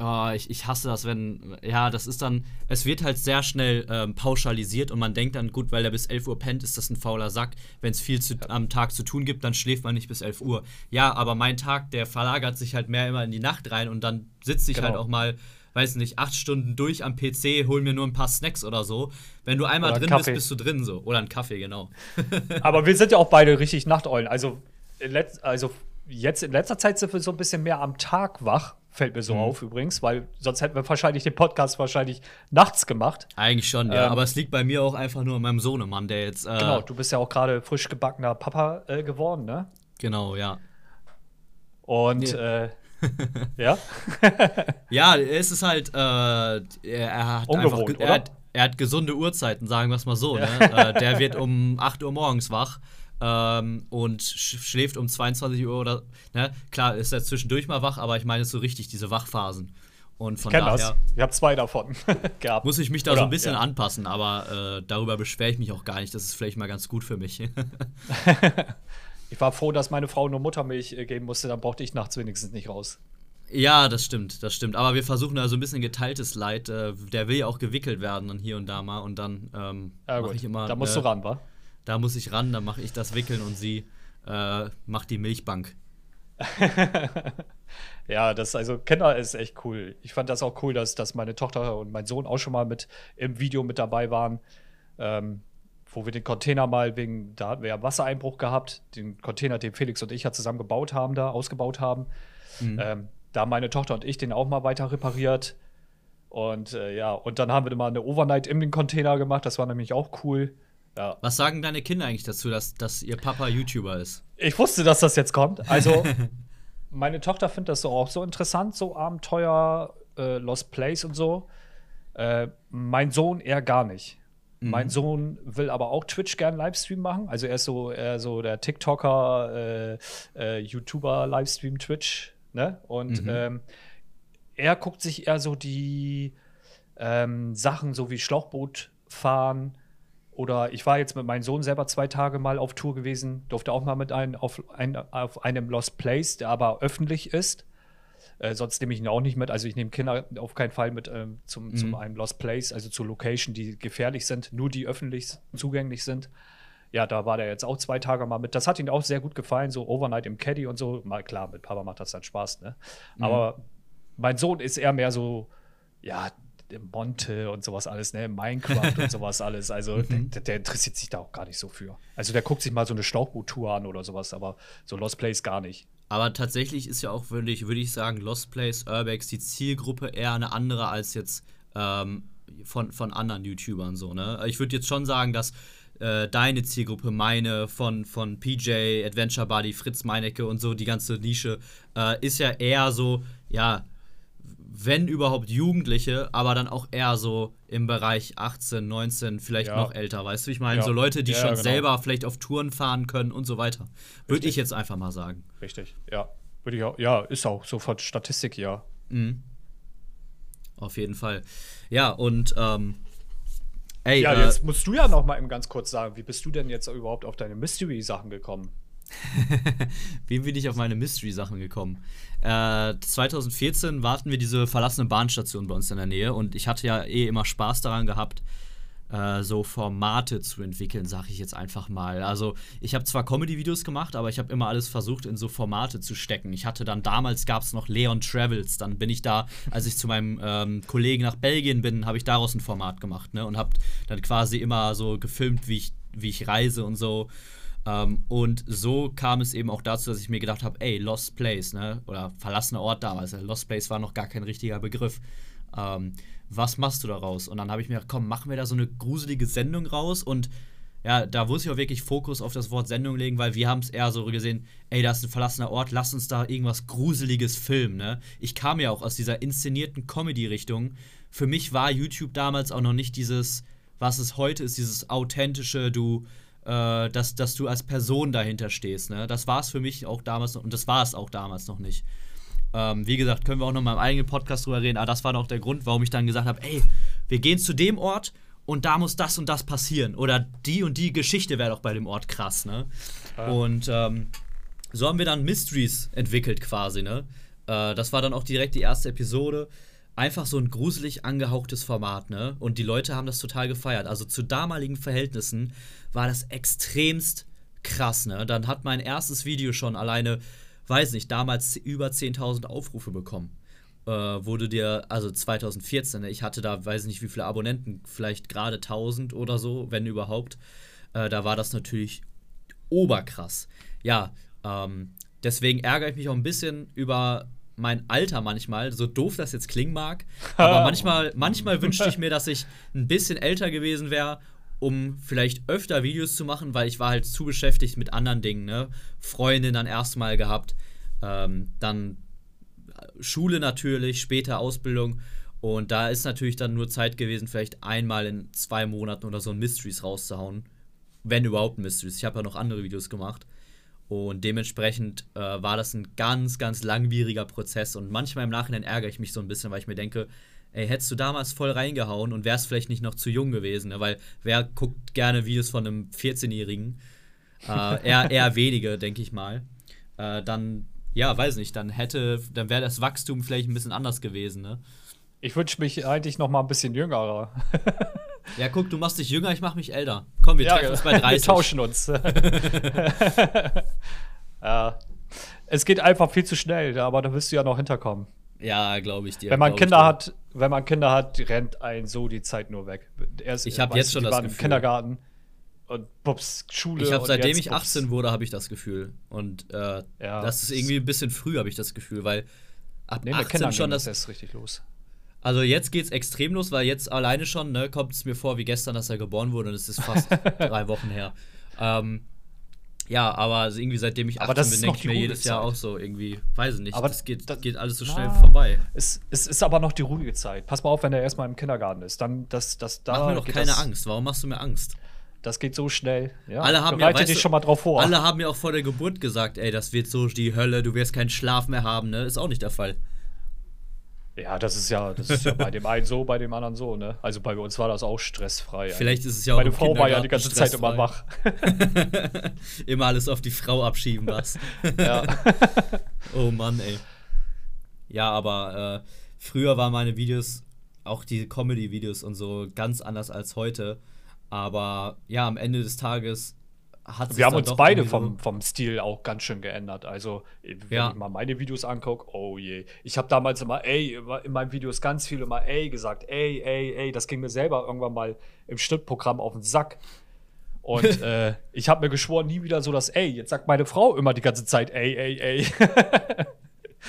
Oh, ich, ich hasse das, wenn, ja, das ist dann, es wird halt sehr schnell ähm, pauschalisiert und man denkt dann, gut, weil er bis 11 Uhr pennt, ist das ein fauler Sack. Wenn es viel zu, am Tag zu tun gibt, dann schläft man nicht bis 11 Uhr. Ja, aber mein Tag, der verlagert sich halt mehr immer in die Nacht rein und dann sitze ich halt genau. halt auch mal, weiß nicht, acht Stunden durch am PC, hol mir nur ein paar Snacks oder so. Wenn du einmal drin bist, bist du drin so. Oder ein Kaffee, genau. aber wir sind ja auch beide richtig Nachteulen. Also, also jetzt in letzter Zeit sind wir so ein bisschen mehr am Tag wach Fällt mir so mhm. auf übrigens, weil sonst hätten wir wahrscheinlich den Podcast wahrscheinlich nachts gemacht. Eigentlich schon, ja. Ähm, aber es liegt bei mir auch einfach nur an meinem Sohnemann, der jetzt. Äh genau, du bist ja auch gerade frisch gebackener Papa äh, geworden, ne? Genau, ja. Und nee. äh, ja? ja, es ist halt, äh, er, hat Ungewohnt, einfach, er hat, er, hat, gesunde Uhrzeiten, sagen wir es mal so. Ja. Ne? Äh, der wird um 8 Uhr morgens wach ähm, und sch schläft um 22 Uhr oder, ne? Klar, ist er zwischendurch mal wach, aber ich meine so richtig diese Wachphasen. Und von ich daher. Das. Ich habe zwei davon gehabt. Muss ich mich da oder, so ein bisschen ja. anpassen, aber äh, darüber beschwere ich mich auch gar nicht. Das ist vielleicht mal ganz gut für mich. ich war froh, dass meine Frau nur Muttermilch äh, geben musste, dann brauchte ich nachts wenigstens nicht raus. Ja, das stimmt, das stimmt. Aber wir versuchen da so ein bisschen geteiltes Leid. Äh, der will ja auch gewickelt werden dann hier und da mal und dann ähm, ja, mache ich immer. Da musst du ran, wa? Da muss ich ran, dann mache ich das Wickeln und sie äh, macht die Milchbank. ja, das also Kenner ist echt cool. Ich fand das auch cool, dass, dass meine Tochter und mein Sohn auch schon mal mit im Video mit dabei waren. Ähm, wo wir den Container mal wegen, da hatten wir ja Wassereinbruch gehabt, den Container, den Felix und ich ja zusammen gebaut haben, da ausgebaut haben. Mhm. Ähm, da meine Tochter und ich den auch mal weiter repariert. Und äh, ja, und dann haben wir mal eine Overnight in den Container gemacht. Das war nämlich auch cool. Ja. Was sagen deine Kinder eigentlich dazu, dass, dass ihr Papa YouTuber ist? Ich wusste, dass das jetzt kommt. Also, meine Tochter findet das so auch so interessant, so Abenteuer, äh, Lost Place und so. Äh, mein Sohn eher gar nicht. Mhm. Mein Sohn will aber auch Twitch gern Livestream machen. Also er ist so, eher so der TikToker, äh, äh YouTuber, Livestream, Twitch. Ne? Und mhm. ähm, er guckt sich eher so die ähm, Sachen, so wie Schlauchboot fahren, oder ich war jetzt mit meinem Sohn selber zwei Tage mal auf Tour gewesen, durfte auch mal mit einem auf, ein, auf einem Lost Place, der aber öffentlich ist. Äh, sonst nehme ich ihn auch nicht mit. Also ich nehme Kinder auf keinen Fall mit ähm, zum, mhm. zum einem Lost Place, also zur Location, die gefährlich sind, nur die öffentlich zugänglich sind. Ja, da war der jetzt auch zwei Tage mal mit. Das hat ihm auch sehr gut gefallen, so Overnight im Caddy und so. Mal klar, mit Papa macht das dann Spaß, ne? Mhm. Aber mein Sohn ist eher mehr so, ja, Monte und sowas alles, ne? Minecraft und sowas alles. Also mhm. der, der, interessiert sich da auch gar nicht so für. Also der guckt sich mal so eine Schlauchboot-Tour an oder sowas, aber so Lost Place gar nicht. Aber tatsächlich ist ja auch, würde ich, würd ich sagen, Lost Place, Urbex, die Zielgruppe eher eine andere als jetzt ähm, von, von anderen YouTubern so, ne? Ich würde jetzt schon sagen, dass äh, deine Zielgruppe, meine, von, von PJ, Adventure Buddy, Fritz Meinecke und so, die ganze Nische, äh, ist ja eher so, ja, wenn überhaupt Jugendliche, aber dann auch eher so im Bereich 18, 19, vielleicht ja. noch älter, weißt du, ich meine, ja. so Leute, die ja, schon genau. selber vielleicht auf Touren fahren können und so weiter. Würde ich jetzt einfach mal sagen. Richtig, ja. Würde ich auch, ja, ist auch so von Statistik, ja. Mhm. Auf jeden Fall. Ja, und ähm, ey, Ja, äh, jetzt musst du ja noch mal eben ganz kurz sagen, wie bist du denn jetzt überhaupt auf deine Mystery-Sachen gekommen? Wie bin ich auf meine Mystery-Sachen gekommen? Äh, 2014 warten wir diese verlassene Bahnstation bei uns in der Nähe und ich hatte ja eh immer Spaß daran gehabt, äh, so Formate zu entwickeln, sag ich jetzt einfach mal. Also ich habe zwar Comedy-Videos gemacht, aber ich habe immer alles versucht, in so Formate zu stecken. Ich hatte dann damals gab es noch Leon Travels, dann bin ich da, als ich zu meinem ähm, Kollegen nach Belgien bin, habe ich daraus ein Format gemacht ne? und habe dann quasi immer so gefilmt, wie ich, wie ich reise und so. Ähm, und so kam es eben auch dazu, dass ich mir gedacht habe, ey, Lost Place, ne? Oder verlassener Ort damals. Lost Place war noch gar kein richtiger Begriff. Ähm, was machst du daraus? Und dann habe ich mir gedacht, komm, machen wir da so eine gruselige Sendung raus und ja, da muss ich auch wirklich Fokus auf das Wort Sendung legen, weil wir haben es eher so gesehen, ey, da ist ein verlassener Ort, lass uns da irgendwas Gruseliges filmen, ne? Ich kam ja auch aus dieser inszenierten Comedy-Richtung. Für mich war YouTube damals auch noch nicht dieses, was es heute ist, dieses authentische, du äh, dass, dass du als Person dahinter stehst. Ne? Das war es für mich auch damals noch, und das war es auch damals noch nicht. Ähm, wie gesagt, können wir auch noch mal im eigenen Podcast drüber reden, aber das war noch der Grund, warum ich dann gesagt habe, ey, wir gehen zu dem Ort und da muss das und das passieren. Oder die und die Geschichte wäre doch bei dem Ort krass, ne? Ja. Und ähm, so haben wir dann Mysteries entwickelt quasi, ne? Äh, das war dann auch direkt die erste Episode einfach so ein gruselig angehauchtes Format, ne? Und die Leute haben das total gefeiert. Also zu damaligen Verhältnissen war das extremst krass, ne? Dann hat mein erstes Video schon alleine, weiß nicht, damals über 10.000 Aufrufe bekommen. Äh, wurde dir, also 2014, ne? ich hatte da, weiß nicht wie viele Abonnenten, vielleicht gerade 1000 oder so, wenn überhaupt. Äh, da war das natürlich oberkrass. Ja, ähm, deswegen ärgere ich mich auch ein bisschen über mein Alter manchmal, so doof das jetzt klingen mag, aber manchmal, manchmal wünschte ich mir, dass ich ein bisschen älter gewesen wäre, um vielleicht öfter Videos zu machen, weil ich war halt zu beschäftigt mit anderen Dingen, ne? Freundin dann erstmal gehabt, ähm, dann Schule natürlich, später Ausbildung und da ist natürlich dann nur Zeit gewesen, vielleicht einmal in zwei Monaten oder so ein Mysteries rauszuhauen, wenn überhaupt Mysteries. Ich habe ja noch andere Videos gemacht. Und dementsprechend äh, war das ein ganz, ganz langwieriger Prozess. Und manchmal im Nachhinein ärgere ich mich so ein bisschen, weil ich mir denke, ey, hättest du damals voll reingehauen und wärst vielleicht nicht noch zu jung gewesen, ne? weil wer guckt gerne Videos von einem 14-Jährigen? Äh, eher, eher wenige, denke ich mal. Äh, dann, ja, weiß nicht, dann hätte, dann wäre das Wachstum vielleicht ein bisschen anders gewesen, ne? Ich wünsche mich eigentlich noch mal ein bisschen jüngerer. Ja, guck, du machst dich jünger, ich mach mich älter. Komm, wir ja, treffen uns bei 30. Wir tauschen uns. ja. Es geht einfach viel zu schnell, aber da wirst du ja noch hinterkommen. Ja, glaube ich dir. Wenn man Kinder hat, wenn man Kinder hat, rennt ein so die Zeit nur weg. Erst, ich habe jetzt schon das Gefühl. Kindergarten und Pups, Schule. Ich habe seitdem ich 18 wurde, habe ich das Gefühl. Und äh, ja, das ist irgendwie ein bisschen früh, habe ich das Gefühl, weil ab nee, 18 schon das, das ist richtig los Also jetzt geht's extrem los, weil jetzt alleine schon, ne, kommt es mir vor wie gestern, dass er geboren wurde und es ist fast drei Wochen her. Ähm, ja, aber also irgendwie seitdem ich 18 bin, denke ich mir jedes Jahr auch so irgendwie, weiß ich nicht, aber das geht, das geht alles so schnell vorbei. Es, es ist aber noch die ruhige Zeit. Pass mal auf, wenn er erstmal im Kindergarten ist. Dann, das, das, da Mach mir doch keine Angst. Warum machst du mir Angst? Das geht so schnell. Ja, alle haben Bereite ja, dich schon mal drauf vor. Alle haben mir auch vor der Geburt gesagt, ey, das wird so die Hölle, du wirst keinen Schlaf mehr haben, ne? Ist auch nicht der Fall. Ja, das ist ja, das ist ja bei dem einen so, bei dem anderen so, ne? Also bei uns war das auch stressfrei. Vielleicht ist es ja auch Meine Frau war ja die ganze Zeit immer wach. immer alles auf die Frau abschieben, was? ja. oh Mann, ey. Ja, aber äh, früher waren meine Videos, auch die Comedy-Videos und so, ganz anders als heute. Aber ja, am Ende des Tages hat Wir haben uns beide vom, vom Stil auch ganz schön geändert. Also, wenn Ja. ich mal meine Videos angucke, oh je. Ich habe damals immer ey, in meinen Videos ganz viel immer ey gesagt. Ey, ey, ey. Das ging mir selber irgendwann mal im Schnittprogramm auf den Sack. Und äh, ich habe mir geschworen, nie wieder so das ey. Jetzt sagt meine Frau immer die ganze Zeit ey, ey, ey.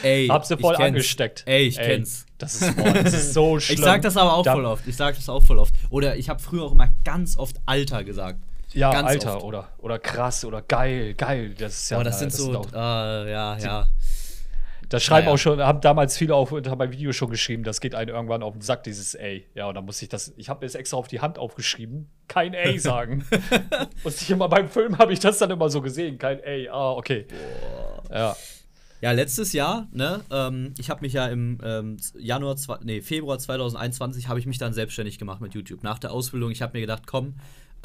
Ey, Hab sie ich voll angesteckt. Ey, ich kenn's. Das ist, boah, das ist so schlimm. Ich sag das aber auch Da- voll oft. Ich sag das auch voll oft. Oder ich habe früher auch immer ganz oft Alter gesagt. Ja, Ganz Alter, oft. oder, oder krass, oder geil, geil. Das ist ja. Aber das sind das so, auch- äh, ja, ja. Das schreiben Naja. auch schon, haben damals viele auch unter meinem Video schon geschrieben, das geht einem irgendwann auf den Sack, dieses Ey. Ja, und dann muss ich das, ich habe mir das extra auf die Hand aufgeschrieben, kein Ey sagen. und ich immer beim Film habe ich das dann immer so gesehen, kein Ey, ah, okay. Ja. Ja, letztes Jahr, ne, ähm, ich habe mich ja im ähm, Januar, zwei- nee, Februar 2021 habe ich mich dann selbstständig gemacht mit YouTube. Nach der Ausbildung, ich habe mir gedacht, komm,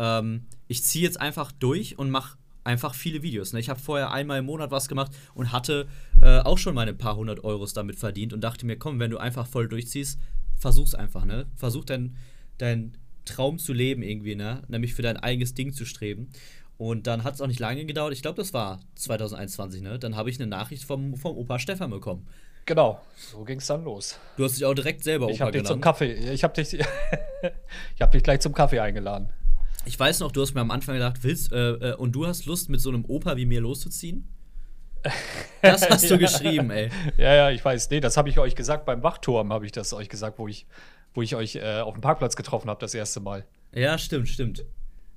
ähm, ich ziehe jetzt einfach durch und mache einfach viele Videos. Ne? Ich habe vorher einmal im Monat was gemacht und hatte äh, auch schon meine paar hundert Euros damit verdient und dachte mir, komm, wenn du einfach voll durchziehst, versuch's einfach, ne? Versuch dein, dein Traum zu leben irgendwie, ne? Nämlich für dein eigenes Ding zu streben. Und dann hat es auch nicht lange gedauert. Ich glaube, das war 2021, ne? Dann habe ich eine Nachricht vom, vom Opa Stefan bekommen. Genau, so ging es dann los. Du hast dich auch direkt selber Ich Opa habe dich zum genannt. Kaffee, ich habe dich, ich habe dich gleich zum Kaffee eingeladen. Ich weiß noch, du hast mir am Anfang gedacht, willst, äh, äh, und du hast Lust, mit so einem Opa wie mir loszuziehen? Das hast du Ja. geschrieben, ey. Ja, ja, ich weiß. Nee, das habe ich euch gesagt beim Wachturm, habe ich das euch gesagt, wo ich, wo ich euch äh, auf dem Parkplatz getroffen habe das erste Mal. Ja, stimmt, stimmt.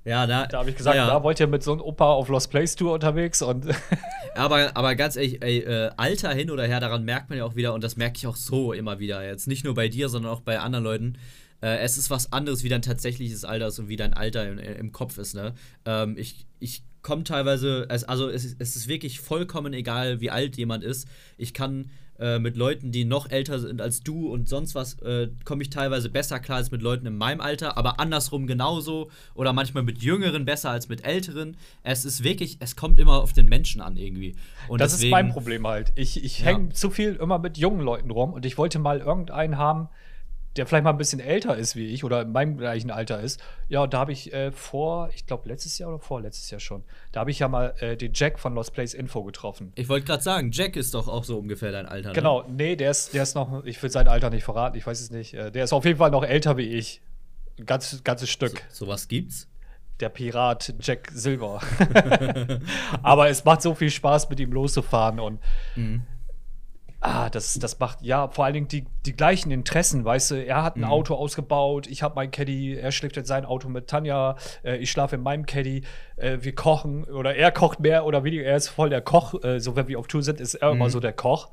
Ja, da, Da habe ich gesagt, ja, da wollt ihr mit so einem Opa auf Lost Place Tour unterwegs und aber, aber ganz ehrlich, ey, äh, Alter hin oder her, daran merkt man ja auch wieder, und das merke ich auch so immer wieder, jetzt nicht nur bei dir, sondern auch bei anderen Leuten. Äh, es ist was anderes, wie dein tatsächliches Alter ist und wie dein Alter im, im Kopf ist, ne? Ähm, ich ich komme teilweise, es, also es ist, es ist wirklich vollkommen egal, wie alt jemand ist. Ich kann äh, mit Leuten, die noch älter sind als du und sonst was, äh, komme ich teilweise besser klar als mit Leuten in meinem Alter, aber andersrum genauso oder manchmal mit Jüngeren besser als mit Älteren. Es ist wirklich, es kommt immer auf den Menschen an irgendwie. Und das deswegen, ist mein Problem halt. Ich, ich Ja. hänge zu viel immer mit jungen Leuten rum und ich wollte mal irgendeinen haben, der vielleicht mal ein bisschen älter ist wie ich oder in meinem gleichen Alter ist. Ja, da habe ich äh, vor, ich glaube letztes Jahr oder vorletztes Jahr schon, da habe ich ja mal äh, den Jack von Lost Place Info getroffen. Ich wollte gerade sagen, Jack ist doch auch so ungefähr dein Alter. Ne? Genau, nee, der ist, der ist noch, ich will sein Alter nicht verraten, ich weiß es nicht. Äh, Der ist auf jeden Fall noch älter wie ich. Ein ganz, ganzes Stück. Sowas gibt's. Der Pirat Jack Silver. Aber es macht so viel Spaß, mit ihm loszufahren und Ah, das, das macht ja vor allen Dingen die, die gleichen Interessen, weißt du. Er hat ein Auto ausgebaut, ich habe mein Caddy, er schläft in sein Auto mit Tanja, äh, ich schlafe in meinem Caddy, äh, wir kochen oder er kocht mehr oder weniger, er ist voll der Koch, äh, so wenn wir auf Tour sind, ist er immer so der Koch.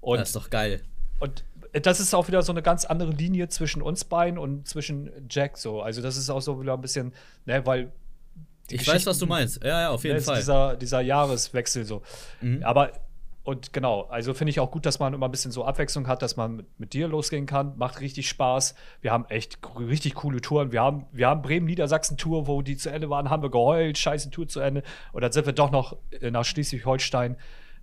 Und das ist doch geil. und das ist auch wieder so eine ganz andere Linie zwischen uns beiden und zwischen Jack so. Also das ist auch so wieder ein bisschen, ne, weil Ich weiß, was du meinst. Ja, ja, auf jeden ne, Fall. Mhm. Dieser, dieser Jahreswechsel so. Aber und genau, also finde ich auch gut, dass man immer ein bisschen so Abwechslung hat, dass man mit, mit dir losgehen kann. Macht richtig Spaß. Wir haben echt richtig coole Touren. Wir haben, wir haben Bremen-Niedersachsen-Tour, wo die zu Ende waren, haben wir geheult, scheiße Tour zu Ende. Und dann sind wir doch noch nach Schleswig-Holstein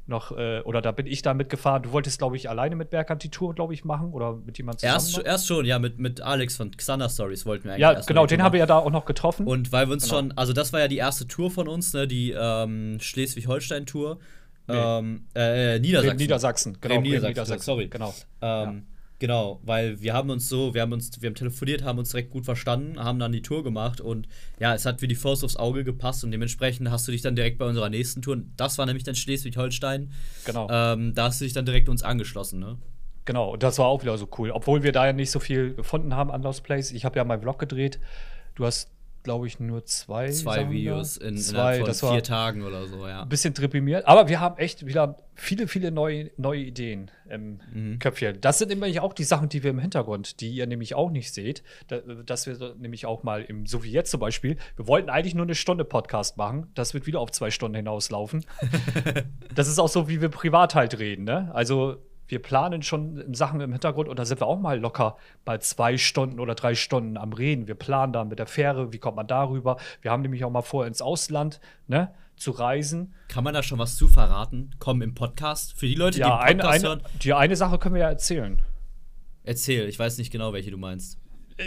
noch, äh, oder da bin ich da mitgefahren. Du wolltest, glaube ich, alleine mit Bergant die Tour, glaube ich, machen oder mit jemandem zusammen. Erst, erst schon, ja, mit, mit Alex von Xander Stories wollten wir eigentlich ja, genau, den haben wir ja da auch noch getroffen. Und weil wir uns Genau. schon, also das war ja die erste Tour von uns, ne, die ähm, Schleswig-Holstein-Tour. Ähm, äh, Niedersachsen. Bremen, Niedersachsen, Bremen, Bremen, Niedersachsen, Niedersachsen, sorry. Genau. Ähm, Genau, weil wir haben uns so, wir haben uns, wir haben telefoniert, haben uns direkt gut verstanden, haben dann die Tour gemacht und ja, es hat wie die Faust aufs Auge gepasst und dementsprechend hast du dich dann direkt bei unserer nächsten Tour, das war nämlich dann Schleswig-Holstein, Genau. ähm, da hast du dich dann direkt uns angeschlossen, ne? Genau, und das war auch wieder so cool. Obwohl wir da ja nicht so viel gefunden haben an Lost Place. Ich habe ja meinen Vlog gedreht. Du hast, glaube ich, nur zwei. Zwei Videos in zwei, war vier Tagen oder so, ja. ein bisschen deprimiert. Aber wir haben echt wieder viele, viele neue, neue Ideen im Mhm. Köpfchen. Das sind nämlich auch die Sachen, die wir im Hintergrund, die ihr nämlich auch nicht seht. Da, dass wir nämlich auch mal, im, so wie jetzt zum Beispiel, wir wollten eigentlich nur eine Stunde Podcast machen. Das wird wieder auf zwei Stunden hinauslaufen. das ist auch so, wie wir privat halt reden. Ne? Also wir planen schon Sachen im Hintergrund und da sind wir auch mal locker bei zwei Stunden oder drei Stunden am Reden. Wir planen dann mit der Fähre, wie kommt man darüber. Wir haben nämlich auch mal vor, ins Ausland ne, zu reisen. Kann man da schon was zu verraten? Komm im Podcast. Für die Leute, Ja, die eine, den Podcast eine, hören, die eine Sache können wir ja erzählen. erzähl. Ich weiß nicht genau, welche du meinst.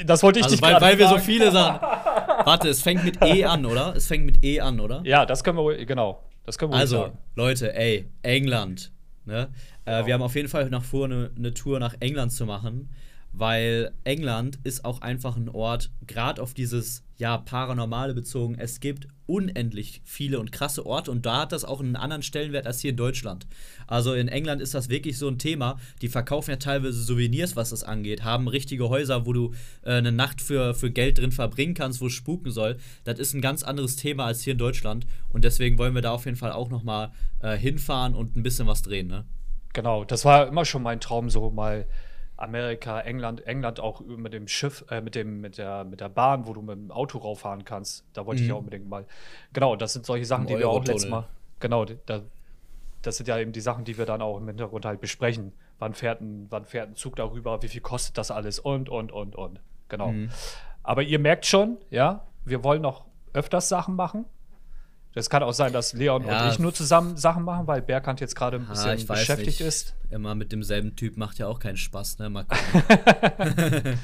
Das wollte ich Also, dich weil, weil wir so viele Sachen. Warte, es fängt mit E an, oder? Es fängt mit E an, oder? Ja, das können wir genau. Das können wir Also, sagen. Leute, ey, England. Ne? Genau. Äh, wir haben auf jeden Fall nach vor, eine, eine Tour nach England zu machen, weil England ist auch einfach ein Ort, gerade auf dieses ja Paranormale bezogen. Es gibt unendlich viele und krasse Orte und da hat das auch einen anderen Stellenwert als hier in Deutschland. Also in England ist das wirklich so ein Thema. Die verkaufen ja teilweise Souvenirs, was das angeht, haben richtige Häuser, wo du äh, eine Nacht für, für Geld drin verbringen kannst, wo es spuken soll. Das ist ein ganz anderes Thema als hier in Deutschland und deswegen wollen wir da auf jeden Fall auch noch mal äh, hinfahren und ein bisschen was drehen. Ne? Genau, das war immer schon mein Traum, so mal Amerika, England, England auch mit dem Schiff, äh, mit dem, mit der, mit der Bahn, wo du mit dem Auto rauffahren kannst. Da wollte ich Mhm. ja unbedingt mal. Genau, das sind solche Sachen, Im die wir auch letztes Mal. Genau, da, das sind ja eben die Sachen, die wir dann auch im Hintergrund halt besprechen. Wann fährt ein, wann fährt ein Zug darüber, wie viel kostet das alles und, und, und, und. Genau. Mhm. Aber ihr merkt schon, ja, wir wollen noch öfters Sachen machen. Das kann auch sein, dass Leon Ja. und ich nur zusammen Sachen machen, weil Berkant jetzt gerade ein Ah, bisschen weiß beschäftigt nicht. ist. Immer mit demselben Typ macht ja auch keinen Spaß. Ne? Mal.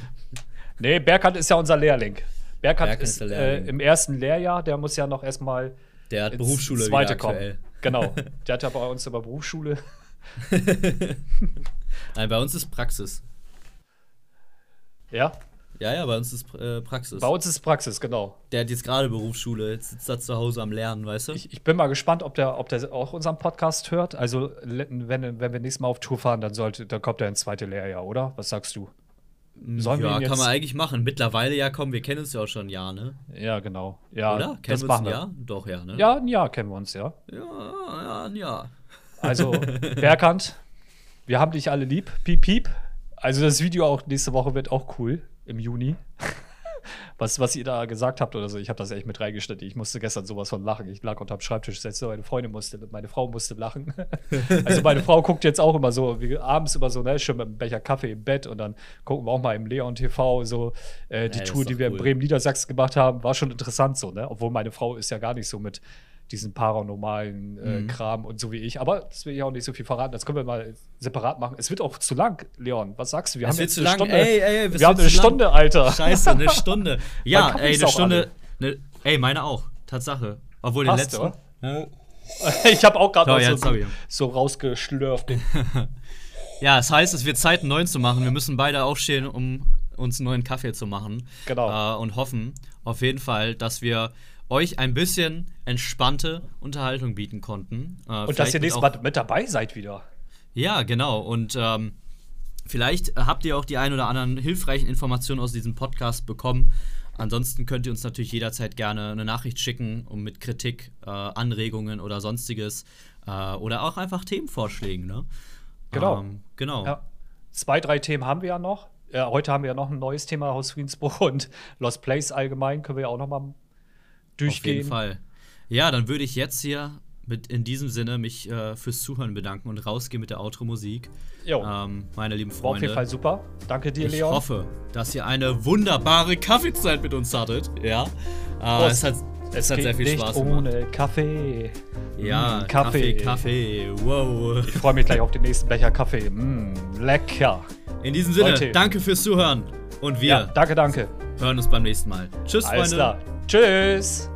Nee, Berkant ist ja unser Lehrling. Berkant, Berkant ist der äh, Lehrling. im ersten Lehrjahr, der muss ja noch erstmal Der hat Berufsschule zweite kommen. Genau. Der hat ja bei uns immer Berufsschule. Nein, bei uns ist Praxis. Ja, Ja, ja, bei uns ist äh, Praxis. bei uns ist Praxis, genau. Der hat jetzt gerade Berufsschule, jetzt sitzt er zu Hause am Lernen, weißt du? Ich, ich bin mal gespannt, ob der, ob der auch unseren Podcast hört. Also, wenn, wenn wir nächstes Mal auf Tour fahren, dann, sollte, dann kommt er ins zweite Lehrjahr, oder? Was sagst du? sollen wir ja, kann man eigentlich machen. Mittlerweile ja, komm, wir kennen uns ja auch schon ein Jahr, ne? Ja, genau. Ja, Oder? das Kennen wir uns ein machen wir. Jahr? Doch, ja, ne? Ja, ein Jahr kennen wir uns, ja. Ja, ja, ein Jahr. Also, Berkant, wir haben dich alle lieb. Piep, piep. Also, das Video auch nächste Woche wird auch cool im Juni. Was, was ihr da gesagt habt oder so, ich habe das echt mit reingeschnitten. Ich musste gestern sowas von lachen. Ich lag unterm Schreibtisch, setzte, meine Freundin musste, meine Frau musste lachen. also meine Frau guckt jetzt auch immer so, wie abends immer so, ne, schön mit einem Becher Kaffee im Bett und dann gucken wir auch mal im Leon TV so äh, die Ja, Tour, die wir in cool. Bremen Niedersachsen gemacht haben, war schon interessant so, ne? Obwohl meine Frau ist ja gar nicht so mit diesen paranormalen äh, Mhm. Kram und so wie ich. Aber das will ich auch nicht so viel verraten. Das können wir mal separat machen. Es wird auch zu lang, Leon. Was sagst du? Wir Es haben jetzt zu eine lang. Stunde. Ey, ey, wir haben eine lang. Stunde, Alter. Scheiße, eine Stunde. Ja, ey, eine Stunde. Ne, ey, meine auch. Tatsache. Obwohl den Passt, letzten. oder? Ja. ich habe auch gerade So, jetzt so, so rausgeschlürft. Ja, es heißt, es wird Zeit, einen neuen zu machen. Wir müssen beide aufstehen, um uns einen neuen Kaffee zu machen. Genau. Äh, und hoffen auf jeden Fall, dass wir euch ein bisschen entspannte Unterhaltung bieten konnten. Äh, Und dass ihr nächstes Mal mit dabei seid wieder. Ja, genau. Und ähm, vielleicht habt ihr auch die ein oder anderen hilfreichen Informationen aus diesem Podcast bekommen. Ansonsten könnt ihr uns natürlich jederzeit gerne eine Nachricht schicken, um mit Kritik, äh, Anregungen oder sonstiges äh, oder auch einfach Themenvorschlägen. Ne? Genau. Ähm, genau. Ja. Zwei, drei Themen haben wir ja noch. Ja, heute haben wir ja noch ein neues Thema aus Friedensbruch und Lost Place allgemein. Können wir ja auch noch mal Auf durchgehen. jeden Fall. Ja, dann würde ich jetzt hier mit in diesem Sinne mich äh, fürs Zuhören bedanken und rausgehen mit der Outro-Musik. Ähm, meine lieben War auf Freunde. jeden Fall super. Danke dir, Ich Leon. hoffe, dass ihr eine wunderbare Kaffeezeit mit uns hattet. Ja. Äh, es hat, es hat geht sehr viel nicht Spaß gemacht. ohne Kaffee. Ja, Mm, Kaffee, Kaffee. Wow. Ich freue mich gleich auf den nächsten Becher Kaffee. Mm, lecker. In diesem Sinne, Leute. danke fürs Zuhören. Und wir Ja, danke, danke. hören uns beim nächsten Mal. Tschüss, Alles Freunde. klar. Tschüss.